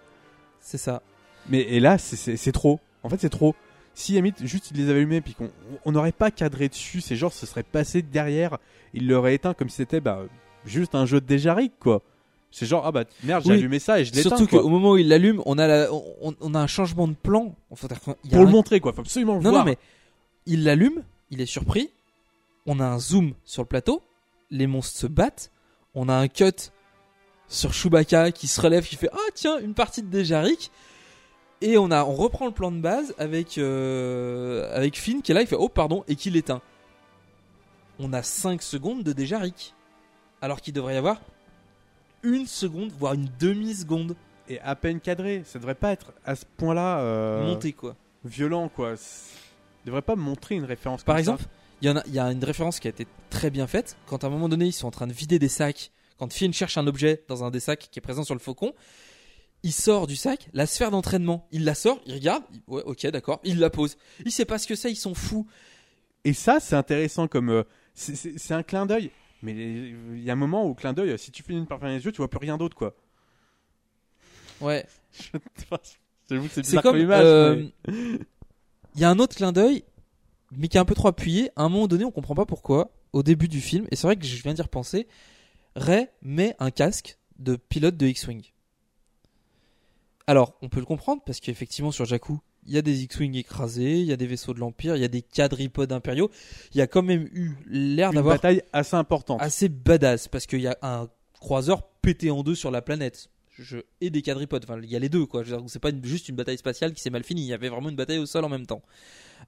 c'est ça. Mais et là, c'est- trop. En fait, c'est trop. Si limite, juste il les avait allumés, puis qu'on on n'aurait pas cadré dessus, c'est genre, ce serait passé derrière, il l'aurait éteint comme si c'était bah, juste un jeu de Déjaric, quoi. C'est genre, ah bah merde, j'ai Oui. allumé ça et je l'éteins, Surtout qu'au moment où il l'allume, on a la- on, on a un changement de plan. Enfin, il y a Pour le montrer, quoi. Faut absolument le Non, voir. non, mais il l'allume, il est surpris. On a un zoom sur le plateau. Les monstres se battent. On a un cut sur Chewbacca qui se relève, qui fait Ah, tiens, une partie de Déjaric. Et on, a, on reprend le plan de base avec, euh, avec Finn qui est là, il fait Oh, pardon, et qui l'éteint. On a 5 secondes de Déjaric. Alors qu'il devrait y avoir une seconde, voire une demi-seconde Et à peine cadré, ça devrait pas être à ce point-là euh, montée, quoi. violent, quoi. Il devrait pas montrer une référence Par comme ça. Il y, en a, il y a une référence qui a été très bien faite. Quand à un moment donné, ils sont en train de vider des sacs, quand Finn cherche un objet dans un des sacs qui est présent sur le faucon, il sort du sac la sphère d'entraînement. Il la sort, il regarde, il- ouais, ok, d'accord, il la pose. Il sait pas ce que c'est, ils sont fous. Et ça, c'est intéressant comme. euh, c'est- un clin d'œil. Mais il y a un moment où, clin d'œil, si tu finis par fermer les yeux, tu vois plus rien d'autre, quoi. Ouais. J'avoue que c'est bizarre comme. image. euh, mais- Il y a un autre clin d'œil, mais qui est un peu trop appuyé. À un moment donné, on comprend pas pourquoi. Au début du film, et c'est vrai que je viens d'y repenser, Ray met un casque de pilote de X-Wing. Alors, on peut le comprendre parce qu'effectivement, sur Jakku, il y a des X-Wing écrasés, il y a des vaisseaux de l'Empire, il y a des quadripodes impériaux. Il y a quand même eu l'air Une d'avoir bataille assez importante. assez badass parce qu'il y a un croiseur pété en deux sur la planète. Je... Et des quadripodes, enfin il y a les deux quoi. Je C'est pas une- juste une bataille spatiale qui s'est mal finie, il y avait vraiment une bataille au sol en même temps.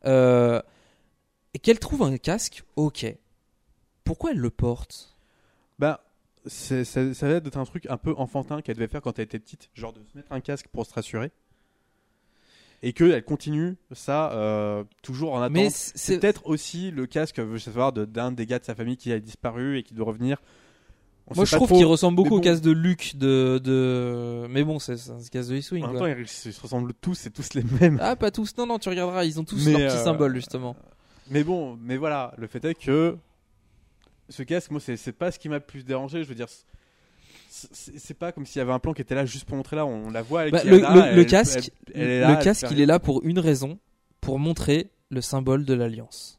Euh... Et qu'elle trouve un casque, ok. Pourquoi elle le porte? Bah, c'est- ça, ça va être un truc un peu enfantin qu'elle devait faire quand elle était petite, genre de se mettre un casque pour se rassurer. Et qu'elle continue ça euh, toujours en attente. Mais C'est c'est peut-être aussi le casque, je veux savoir, de- d'un des gars de sa famille qui a disparu et qui doit revenir. on Moi, sait je trouve trop- qu'il ressemble beaucoup au casque de Luke de, de... Mais bon, c'est c'est un casque de Eastwing. En même temps, ils se ressemblent tous, c'est tous les mêmes. Ah, pas tous. Non, non, tu regarderas. Ils ont tous Mais, leur petit euh, symbole, justement. Mais bon, mais voilà, le fait est que ce casque, moi, c'est pas ce qui m'a le plus dérangé. Je veux dire, c'est- pas comme s'il y avait un plan qui était là juste pour montrer là. On la voit. Elle, Bah, le, là, le- elle- le elle- casque, elle- elle est le casque, il est là pour une raison, pour montrer le symbole de l'alliance.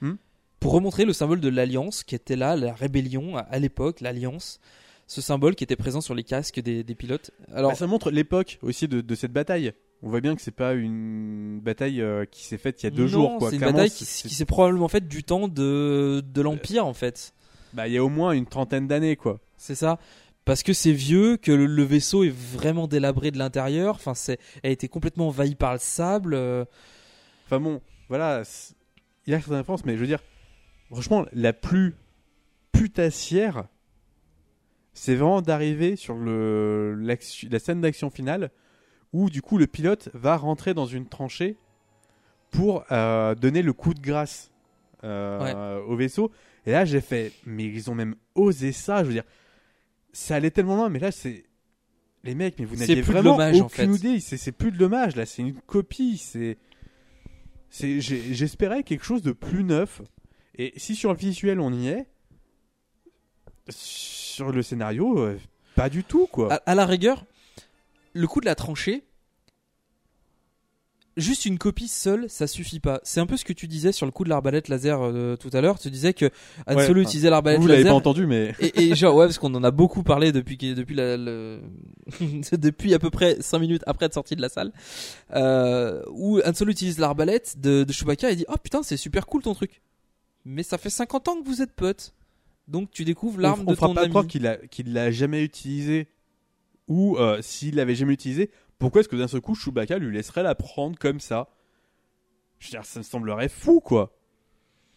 Hmm pour remontrer le symbole de l'alliance qui était là, la rébellion à, à l'époque, l'alliance, ce symbole qui était présent sur les casques des, des pilotes. Alors, Bah, ça montre l'époque aussi de, de cette bataille. On voit bien que c'est pas une bataille euh, qui s'est faite il y a deux non, jours. c'est une Clairement, bataille qui, s'est probablement faite du temps de, de l'empire en fait. Bah, il y a au moins une trentaine d'années, quoi. C'est ça. Parce que c'est vieux, que le, le vaisseau est vraiment délabré de l'intérieur. Enfin, c'est, elle a été complètement envahie par le sable. euh, Enfin bon, voilà. Il y a certaines références, mais je veux dire, franchement, la plus putassière, c'est vraiment d'arriver sur le, la scène d'action finale où du coup le pilote va rentrer dans une tranchée pour euh, donner le coup de grâce euh, au vaisseau. Et là, j'ai fait, mais ils ont même osé ça. Je veux dire, ça allait tellement loin, mais là, c'est. Les mecs, mais vous n'aviez vraiment l'hommage, en aucune fait. idée. C'est plus de l'hommage, là. C'est une copie. C'est. c'est- J'espérais quelque chose de plus neuf. Et si sur le visuel on y est, sur le scénario, euh, pas du tout, quoi. à, à la rigueur, le coup de la tranchée, juste une copie seule, ça suffit pas. C'est un peu ce que tu disais sur le coup de l'arbalète laser euh, tout à l'heure. Tu disais que Han Solo utilisait l'arbalète vous l'avez laser. pas entendu, mais. Et, et genre ouais parce qu'on en a beaucoup parlé depuis depuis la, le- depuis à peu près 5 minutes après être sorti de la salle euh, où Han Solo utilise l'arbalète de, de Chewbacca et dit oh putain c'est super cool ton truc mais ça fait 50 ans que vous êtes potes donc tu découvres l'arme de on fera ton pas ami croire qu'il a qu'il l'a jamais utilisé ou euh, s'il l'avait jamais utilisé pourquoi est-ce que d'un seul coup Chewbacca lui laisserait la prendre comme ça? Je veux dire ça me semblerait fou quoi.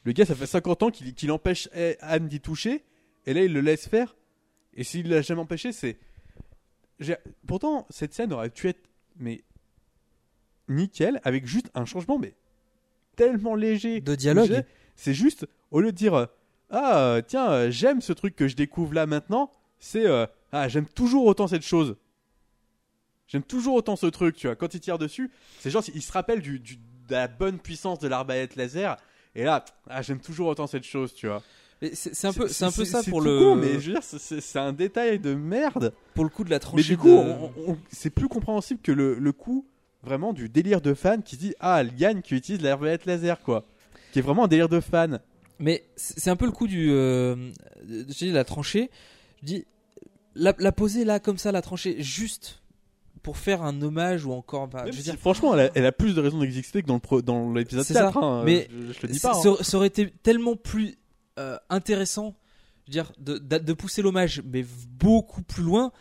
Le gars ça fait 50 ans qu'il empêche eh, Anne d'y toucher et là il le laisse faire. Et s'il l'a jamais empêché c'est pourtant cette scène aurait pu être mais nickel avec juste un changement mais tellement léger. De dialogue. C'est juste, au lieu de dire euh, Ah, euh, tiens, j'aime ce truc que je découvre là maintenant, c'est Ah, j'aime toujours autant cette chose. J'aime toujours autant ce truc, tu vois. Quand il tire dessus, c'est genre, il se rappelle du, du- de la bonne puissance de l'arbalète laser. Et là, ah, j'aime toujours autant cette chose, tu vois. C'est un peu c'est un peu ça pour le con, mais je veux dire, c'est- un détail de merde. pour le coup de la tranchée Mais du coup, de- c'est plus compréhensible que le, le coup vraiment du délire de fan qui dit Ah, Yann qui utilise l'arbalète laser, quoi. Qui est vraiment un délire de fan. Mais c'est un peu le coup du. Euh, je dis la tranchée. Je dis la, la poser là comme ça, la tranchée, juste pour faire un hommage ou encore. bah, je veux si, dire, franchement, elle a, elle a plus de raisons d'exister que dans le pro- dans l'épisode C'est 4. ça. hein, Mais je, je le dis ça, pas. hein. ça- ça aurait été tellement plus euh, intéressant, je veux dire, de, de- de pousser l'hommage, mais beaucoup plus loin,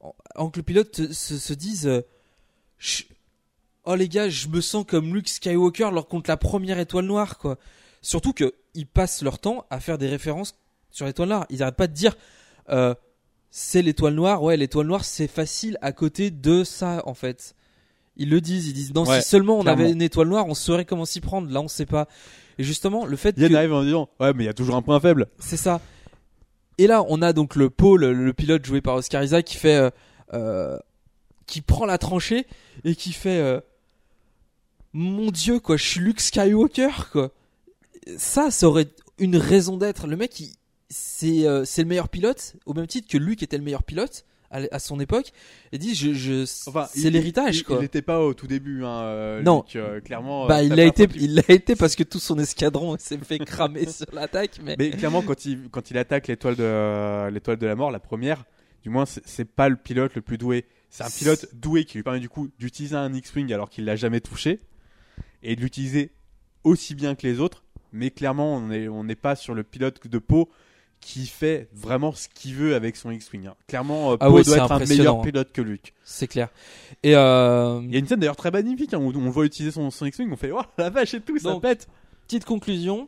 en, en que le pilote te- se, se dise. euh, oh les gars, je me sens comme Luke Skywalker lors contre la première étoile noire, quoi. Surtout que ils passent leur temps à faire des références sur l'étoile noire. Ils arrêtent pas de dire euh, c'est l'étoile noire. Ouais, l'étoile noire c'est facile à côté de ça en fait. Ils le disent, ils disent non Ouais, si seulement on clairement. avait une étoile noire, on saurait comment s'y prendre. Là, on sait pas. Et justement, le fait Yann que arrive en disant Ouais, mais il y a toujours un point faible. c'est ça. Et là, on a donc le Paul, le pilote joué par Oscar Isaac, qui fait, euh, euh, qui prend la tranchée et qui fait, euh, mon Dieu quoi, je suis Luke Skywalker quoi. Ça, ça aurait une raison d'être. Le mec, il- c'est, euh, c'est le meilleur pilote, au même titre que Luke était le meilleur pilote à, son époque. Et dit, je, je, Enfin, c'est l'héritage il- n'était pas au tout début. Hein, euh, Non. Euh, clairement. Bah, il l'a été, il l'a été parce que tout son escadron s'est fait cramer sur l'attaque. Mais, Mais clairement, quand il, quand il attaque l'étoile de, l'étoile de la mort, la première, du moins, c'est, pas le pilote le plus doué. C'est un pilote doué qui lui permet du coup d'utiliser un X-Wing alors qu'il l'a jamais touché et de l'utiliser aussi bien que les autres. Mais clairement, on n'est on pas sur le pilote de Poe qui fait vraiment ce qu'il veut avec son X-Wing. hein. Clairement, euh, Ah Poe doit être un meilleur hein. pilote que Luke. c'est clair. Et euh, Il y a une scène d'ailleurs très magnifique hein, où on voit utiliser son, son X-Wing. On fait, oh la vache et tout, ça Donc, pète. Petite conclusion.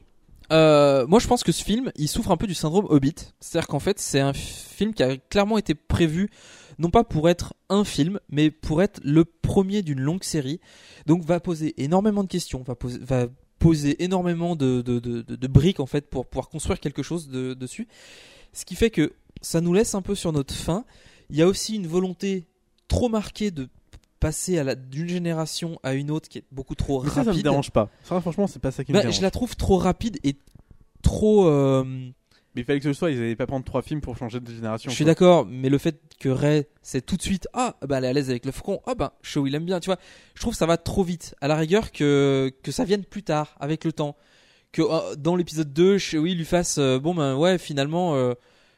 Euh, moi, je pense que ce film, il souffre un peu du syndrome Hobbit. C'est-à-dire qu'en fait, c'est un film qui a clairement été prévu, non pas pour être un film, mais pour être le premier d'une longue série. Donc, va poser énormément de questions, va, poser, va posé énormément de, de, de, de- briques en fait pour pouvoir construire quelque chose de- dessus. Ce qui fait que ça nous laisse un peu sur notre fin. Il y a aussi une volonté trop marquée de passer d'une génération à une autre qui est beaucoup trop Mais ça, rapide. ça me dérange pas. Ça, franchement, c'est pas ça qui me Bah, dérange. je la trouve trop rapide et trop. euh, Mais il fallait que ce soit, ils allaient pas prendre trois films pour changer de génération. je suis d'accord, mais le fait que Ray, c'est tout de suite, ah, bah elle est à l'aise avec le faucon, ah bah, Shaw il aime bien, tu vois. Je trouve que ça va trop vite. À la rigueur que, que ça vienne plus tard, avec le temps. Que euh, dans l'épisode 2, Shaw lui fasse, euh, bon ben ouais, finalement, euh,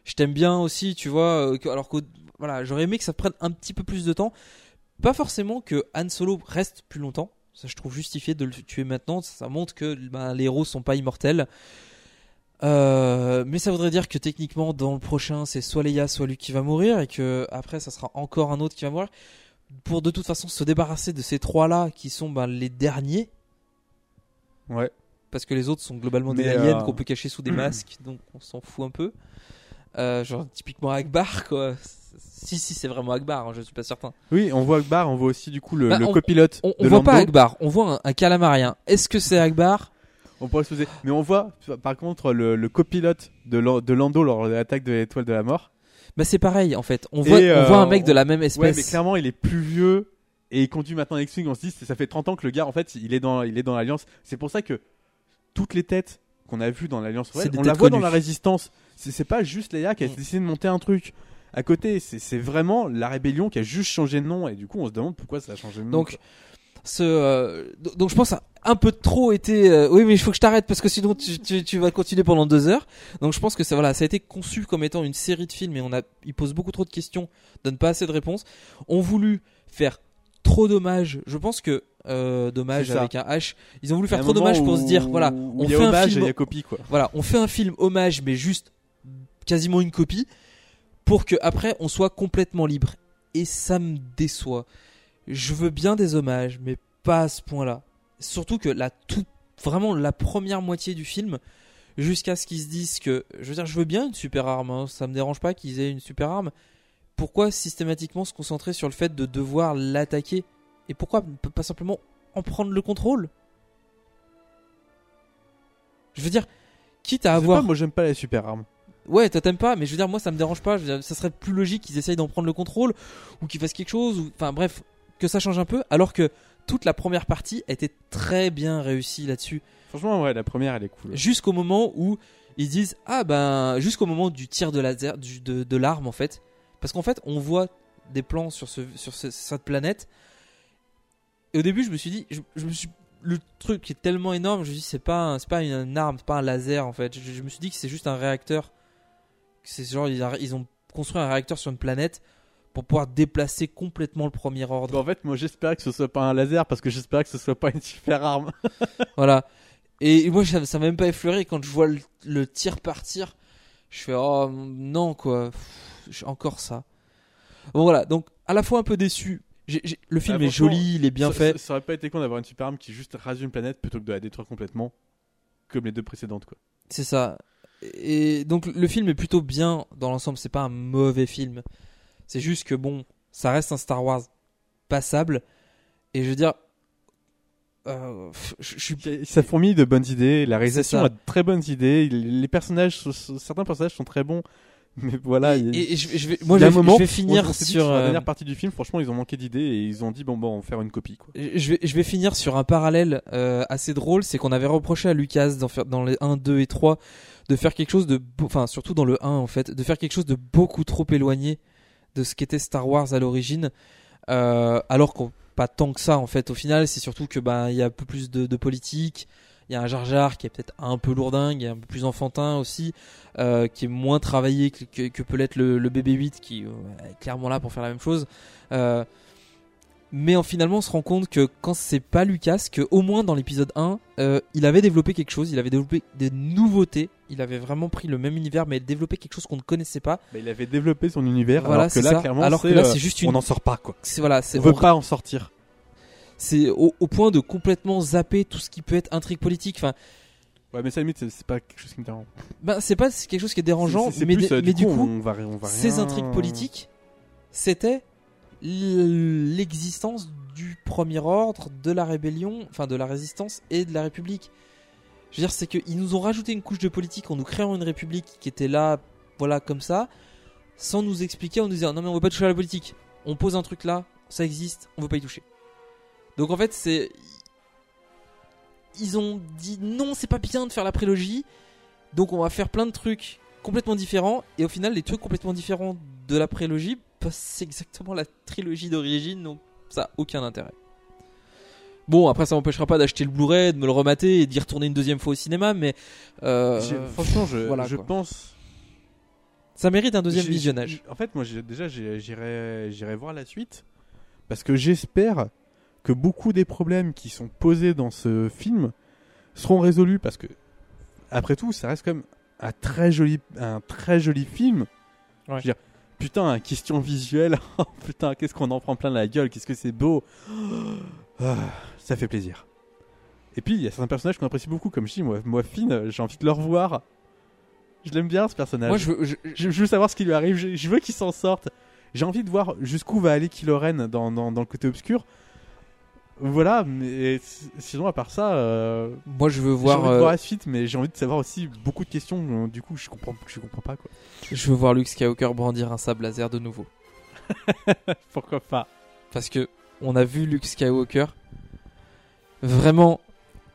je t'aime bien aussi, tu vois. euh, que- alors que, voilà, j'aurais aimé que ça prenne un petit peu plus de temps. Pas forcément que Han Solo reste plus longtemps. Ça, je trouve justifié de le tuer maintenant. Ça montre que ben, les héros sont pas immortels. Euh, mais ça voudrait dire que techniquement dans le prochain c'est soit Leia soit Luke qui va mourir et que après ça sera encore un autre qui va mourir. Pour de toute façon se débarrasser de ces trois là qui sont ben, les derniers. Ouais. parce que les autres sont globalement des aliens euh, qu'on peut cacher sous des masques donc on s'en fout un peu. Euh, genre typiquement Akbar quoi. Si si c'est vraiment Akbar hein, je suis pas certain. Oui, on voit Akbar, on voit aussi du coup le, Bah, le on- copilote on, on de voit pas Akbar on voit un, un calamarien. Est-ce que c'est Akbar? On pourrait se poser. Mais on voit, par contre, le, le copilote de, Lan- de Lando lors de l'attaque de l'étoile de la mort. bah c'est pareil en fait on voit, Et, on euh, voit un mec de on- la même Ouais, espèce mais clairement, il est plus vieux et il conduit maintenant X-Wing. On se dit, ça fait 30 ans que le gars, en fait, il est dans, il est dans l'Alliance. C'est pour ça que toutes les têtes qu'on a vues dans l'Alliance C'est Rebelle, des on la têtes voit dans connues. la Résistance. C'est c'est pas juste Leia qui a Mm. décidé de monter un truc. À côté, c'est c'est vraiment la rébellion qui a juste changé de nom et du coup on se demande pourquoi ça a changé de nom. Donc. Ce, euh, do- donc je pense a un peu trop été. euh, oui, mais il faut que je t'arrête parce que sinon tu, tu, tu vas continuer pendant deux heures. Donc je pense que ça, voilà, ça a été conçu comme étant une série de films et on a, il pose beaucoup trop de questions, donne pas assez de réponses. On voulu faire trop d'hommages. Je pense que euh, dommage avec un H. Ils ont voulu faire trop d'hommages moment pour se dire, voilà, on fait un et film. copie quoi. Voilà, on fait un film hommage, mais juste quasiment une copie, pour que après on soit complètement libre. Et ça me déçoit. Je veux bien des hommages, mais pas à ce point-là. Surtout que la toute, vraiment la première moitié du film, jusqu'à ce qu'ils se disent que, je veux dire, je veux bien une super arme, hein, ça me dérange pas qu'ils aient une super arme. Pourquoi systématiquement se concentrer sur le fait de devoir l'attaquer? Et pourquoi ne pas simplement en prendre le contrôle? Je veux dire, quitte à avoir pas, moi j'aime pas les super armes. Ouais, toi t'aimes pas, mais je veux dire, moi ça me dérange pas. Je veux dire, ça serait plus logique qu'ils essayent d'en prendre le contrôle ou qu'ils fassent quelque chose, ou enfin bref, que ça change un peu. Alors que toute la première partie était très bien réussie là-dessus. Franchement, ouais, la première elle est cool. Jusqu'au moment où ils disent ah ben jusqu'au moment du tir de laser du, de, de l'arme en fait, parce qu'en fait on voit des plans sur ce sur ce- cette planète. Et au début je me suis dit, je, je me suis le truc qui est tellement énorme, je me suis dit c'est pas c'est pas une arme, c'est pas un laser en fait. Je, je me suis dit que c'est juste un réacteur. C'est genre ils ont construit un réacteur sur une planète pour pouvoir déplacer complètement le premier ordre. En fait, moi j'espérais que ce soit pas un laser parce que j'espérais que ce soit pas une super arme. Voilà. Et moi, ça ça m'a même pas effleuré quand je vois le, le tir partir. Je fais oh non quoi, Pff, encore ça. Bon voilà, donc à la fois un peu déçu. Le film Ah, est joli, il est bien ça, fait. Ça, ça aurait pas été con d'avoir une super arme qui juste rase une planète plutôt que de la détruire complètement, comme les deux précédentes quoi. C'est ça. Et donc le film est plutôt bien dans l'ensemble. C'est pas un mauvais film. C'est juste que bon, ça reste un Star Wars passable. Et je veux dire, euh, je suis Ça fourmille de bonnes idées, la réalisation a de très bonnes idées, les personnages, certains personnages sont très bons, mais voilà. il- et, et je, je vais, moi je moment, je vais finir sur la euh, dernière partie du film, franchement, ils ont manqué d'idées et ils ont dit bon bon, on va faire une copie quoi. Je vais, je vais finir sur un parallèle euh, assez drôle, c'est qu'on avait reproché à Lucas faire dans les 1, 2 et 3 de faire quelque chose de, enfin surtout dans le 1 en fait, de faire quelque chose de beaucoup trop éloigné de ce qu'était Star Wars à l'origine, euh, alors qu'on pas tant que ça en fait. Au final, c'est surtout que bah il y a un peu plus de, politique, il y a un Jar Jar qui est peut-être un peu lourdingue, un peu plus enfantin aussi, euh, qui est moins travaillé que, que, peut l'être le, le BB-8 qui euh, est clairement là pour faire la même chose. Mais en, finalement, on se rend compte que quand c'est pas Lucas, que au moins dans l'épisode 1, euh, il avait développé quelque chose, il avait développé des nouveautés, il avait vraiment pris le même univers, mais développé quelque chose qu'on ne connaissait pas. Bah, il avait développé son univers, Voilà, alors que là, ça. clairement, Alors que c'est, là, euh, c'est juste on une- n'en sort pas quoi. Voilà, On veut on- pas en sortir. c'est au, au point de complètement zapper tout ce qui peut être intrigue politique. Enfin, Ouais, mais ça limite, c'est- pas quelque chose qui me dérange. ben c'est pas quelque chose qui est dérangeant, mais, plus, euh, mais du coup, on va, on va ces rien- intrigues politiques, c'était l'existence du Premier Ordre, de la Rébellion, enfin de la Résistance et de la République. Je veux dire, c'est qu'ils nous ont rajouté une couche de politique en nous créant une République qui était là, voilà, comme ça, sans nous expliquer, en nous disant non mais on veut pas toucher à la politique. On pose un truc là, ça existe, on veut pas y toucher. Donc en fait, c'est. Ils ont dit non, c'est pas bien de faire la prélogie, donc on va faire plein de trucs complètement différents, et au final, les trucs complètement différents de la prélogie, c'est exactement la trilogie d'origine, donc ça a aucun intérêt. Bon, après, ça m'empêchera pas d'acheter le Blu-ray, de me le remater et d'y retourner une deuxième fois au cinéma, mais. euh, Franchement, je, voilà, je quoi. pense. Ça mérite un deuxième visionnage. En fait, moi, déjà, j'irai voir la suite. Parce que j'espère que beaucoup des problèmes qui sont posés dans ce film seront résolus. Parce que, après tout, ça reste quand même un très joli, un très joli film. Je veux dire, putain, question visuelle. Oh, putain, qu'est-ce qu'on en prend plein la gueule. Qu'est-ce que c'est beau. Ah, ça fait plaisir. Et puis, il y a certains personnages qu'on apprécie beaucoup. Comme je dis, moi, moi Finn, j'ai envie de le revoir. Je l'aime bien, ce personnage. Moi, je veux. je- Je, je veux savoir ce qui lui arrive. Je, veux qu'il s'en sorte. J'ai envie de voir jusqu'où va aller Kylo Ren dans, dans, dans le côté obscur. Voilà, mais sinon, à part ça, euh, Moi, je veux voir. envie de euh, voir la suite, mais j'ai envie de savoir aussi beaucoup de questions. euh, Du coup, je comprends, je comprends pas quoi. Je veux voir Luke Skywalker brandir un sable laser de nouveau. Pourquoi pas? Parce que on a vu Luke Skywalker. Vraiment,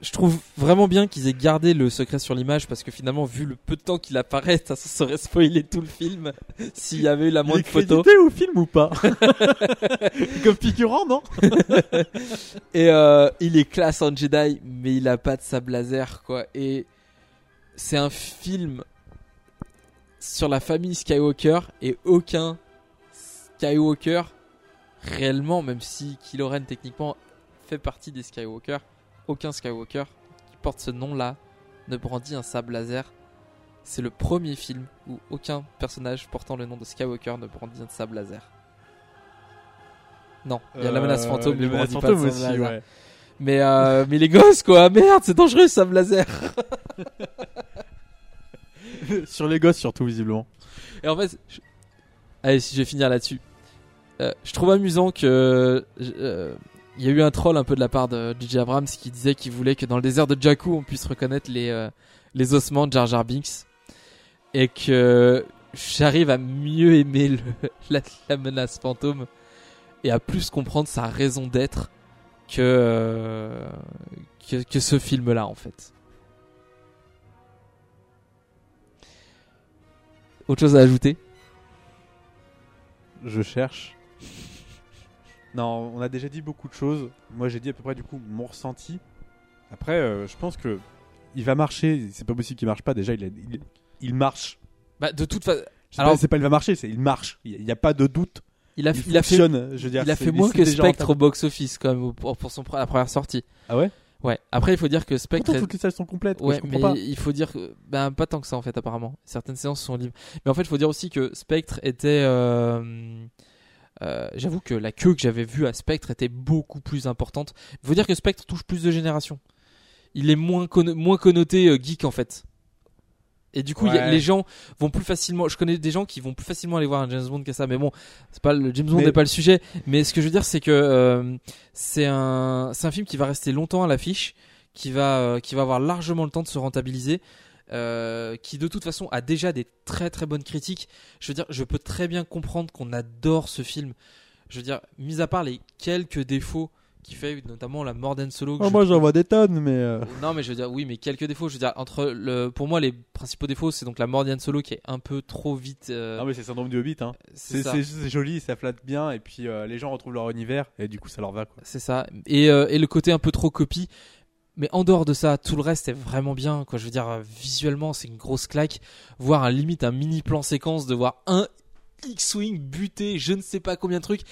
je trouve vraiment bien qu'ils aient gardé le secret sur l'image parce que finalement, vu le peu de temps qu'il apparaît, ça serait spoilé tout le film s'il y avait eu la Il moindre photo. crédité au film ou pas Comme figurant, non Et euh, il est classe en Jedi, mais il a pas de sable laser, quoi. Et c'est un film sur la famille Skywalker et aucun Skywalker réellement, même si Kylo Ren techniquement fait partie des Skywalker, aucun Skywalker qui porte ce nom-là ne brandit un sable laser. C'est le premier film où aucun personnage portant le nom de Skywalker ne brandit un sable laser. Non, il y a la menace Euh, fantôme, mais brandit pas de aussi, laser. ouais. Mais, euh, mais les gosses, quoi, merde, c'est dangereux, sable laser. Sur les gosses, surtout, visiblement. Et en fait, je- allez, si je vais finir là-dessus. Euh, je trouve amusant que euh, il y a eu un troll un peu de la part de DJ Abrams qui disait qu'il voulait que dans le désert de Jakku on puisse reconnaître les euh, ossements de Jar Jar Binks et que j'arrive à mieux aimer la, menace fantôme et à plus comprendre sa raison d'être que, euh, ce film-là en fait. Autre chose à ajouter? Je cherche. Non, on a déjà dit beaucoup de choses. Moi, j'ai dit à peu près du coup mon ressenti. Après, euh, je pense que il va marcher. C'est pas possible qu'il marche pas. Déjà, il, a- il, il marche. Bah, de toute façon, Alors- pas- c'est pas il va marcher, c'est il marche. Il n'y a, pas de doute. il a, il, il a fait, fonctionne. je veux dire, il a c'est- fait moins c'est que déjà Spectre au rentable. box-office quand même pour, pour son, la première sortie. Ah ouais? Ouais. Après, il faut dire que Spectre. Pourtant, est- toutes les salles sont complètes. quoi, Ouais, je comprends mais pas. il faut dire que ben pas tant que ça en fait apparemment. Certaines séances sont libres. Mais en fait, il faut dire aussi que Spectre était euh, euh, j'avoue que la queue que j'avais vue à Spectre était beaucoup plus importante. Il faut dire que Spectre touche plus de générations. Il est moins conno- moins connoté euh, geek en fait. Et du coup, y a- les gens vont plus facilement. Je connais des gens qui vont plus facilement aller voir un James Bond que ça. Mais bon, c'est pas le James Bond Mais- n'est pas le sujet. Mais ce que je veux dire, c'est que euh, c'est un c'est un film qui va rester longtemps à l'affiche, qui va euh, qui va avoir largement le temps de se rentabiliser. Euh, qui de toute façon a déjà des très très bonnes critiques. Je veux dire, je peux très bien comprendre qu'on adore ce film. Je veux dire, mis à part les quelques défauts qui fait, notamment la mort d'Han Solo. Oh, je moi, j'en vois des tonnes, mais. euh, non, mais je veux dire, oui, mais quelques défauts. Je veux dire, entre le, pour moi, les principaux défauts, c'est donc la mort d'Han Solo qui est un peu trop vite. euh, Non, mais c'est le syndrome du Hobbit. Hein. c'est C'est ça. c'est- c'est joli, ça flatte bien, et puis euh, les gens retrouvent leur univers, et du coup, ça leur va. Quoi. C'est ça. Et, euh, et le côté un peu trop copie. Mais en dehors de ça, tout le reste est vraiment bien. Quoi. Je veux dire, visuellement, c'est une grosse claque. Voir un limite un mini plan séquence de voir un X-Wing buter je ne sais pas combien de trucs.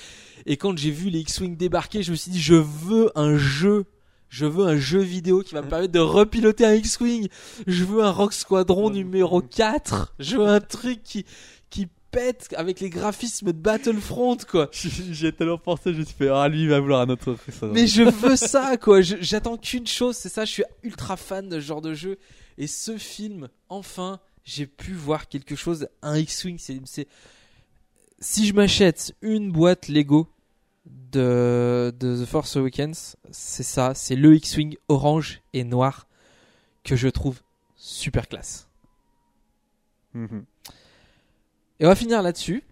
Et quand j'ai vu les X-Wing débarquer, je me suis dit, je veux un jeu. Je veux un jeu vidéo qui va me permettre de repiloter un X-Wing. Je veux un Rock Squadron numéro 4. Je veux un truc qui pète avec les graphismes de Battlefront, quoi. J'y ai tellement pensé, je me suis fait, ah, lui, il va vouloir un autre truc. Mais je veux ça, quoi. J'attends qu'une chose, c'est ça. Je suis ultra fan de ce genre de jeu. Et ce film, enfin, j'ai pu voir quelque chose. Un X-Wing, c'est. Si je m'achète une boîte Lego de, de The Force Awakens, c'est ça, c'est le X-Wing orange et noir que je trouve super classe. Mhm. Et on va finir là-dessus.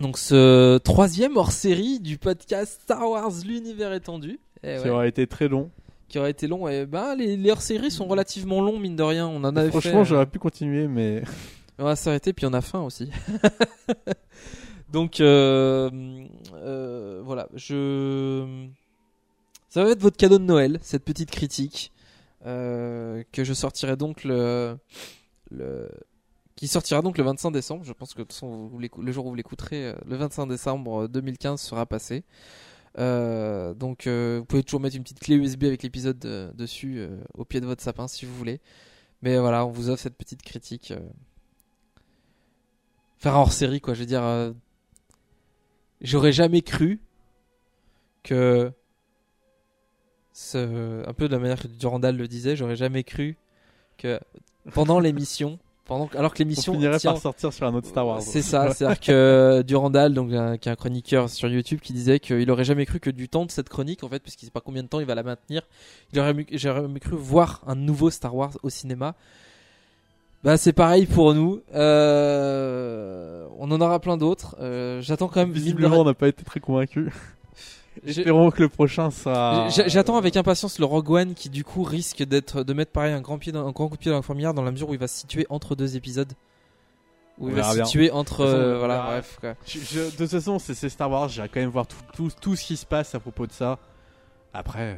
Donc ce troisième hors-série du podcast Star Wars l'univers étendu. Eh Ça ouais, aurait été très long. qui aurait été long. Et ben les, les hors-séries sont relativement longs mine de rien. On en avait. Franchement, euh, j'aurais pu continuer, mais On va s'arrêter, puis on a faim aussi. Donc, euh, euh, voilà, je. Ça va être votre cadeau de Noël, cette petite critique. euh, que je sortirai donc le. le qui sortira donc le 25 décembre. Je pense que le jour où vous l'écouterez, euh, le 25 décembre 2015 sera passé. Euh, donc, euh, vous pouvez toujours mettre une petite clé USB avec l'épisode euh, dessus euh, au pied de votre sapin si vous voulez. Mais voilà, on vous offre cette petite critique. euh, faire un hors série quoi je veux dire euh, j'aurais jamais cru que ce un peu de la manière que Durandal le disait j'aurais jamais cru que pendant l'émission pendant alors que on l'émission finirait tient- par sortir sur un autre Star Wars. c'est ça, c'est-à-dire que Durandal, donc un, qui est un chroniqueur sur YouTube, qui disait qu'il aurait jamais cru que du temps de cette chronique, en fait, parce qu'il sait pas combien de temps il va la maintenir, il aurait jamais cru voir un nouveau Star Wars au cinéma. Bah c'est pareil pour nous. Euh, on en aura plein d'autres. Euh, J'attends quand même. Visiblement, on n'a pas été très convaincus. Espérons que le prochain sera. J'a- J'attends avec impatience le Rogue One qui du coup risque d'être de mettre pareil un grand pied dans, un grand coup de pied dans la fourmilière dans la mesure où il va se situer entre deux épisodes. Où On il va se bien. situer entre façon, euh, voilà bref quoi. Je- je- de toute façon, c'est c'est Star Wars, j'irai quand même voir tout, tout, tout ce qui se passe à propos de ça. Après, euh,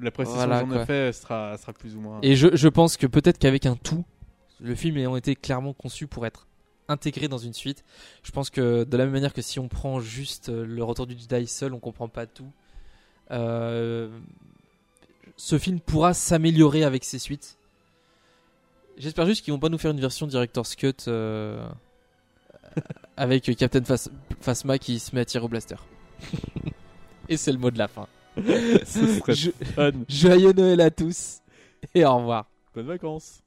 l'appréciation Voilà, que j'en quoi. ai fait sera, sera plus ou moins. Et je, je pense que peut-être qu'avec un tout, le film ayant été clairement conçu pour être intégré dans une suite, je pense que de la même manière que si on prend juste euh, le retour du Jedi seul, on comprend pas tout. Euh, ce film pourra s'améliorer avec ses suites. J'espère juste qu'ils vont pas nous faire une version director's cut euh, avec Captain Phas- Phasma qui se met à tirer au blaster. Et c'est le mot de la fin. Je-. Joyeux Noël à tous et au revoir. Bonnes vacances.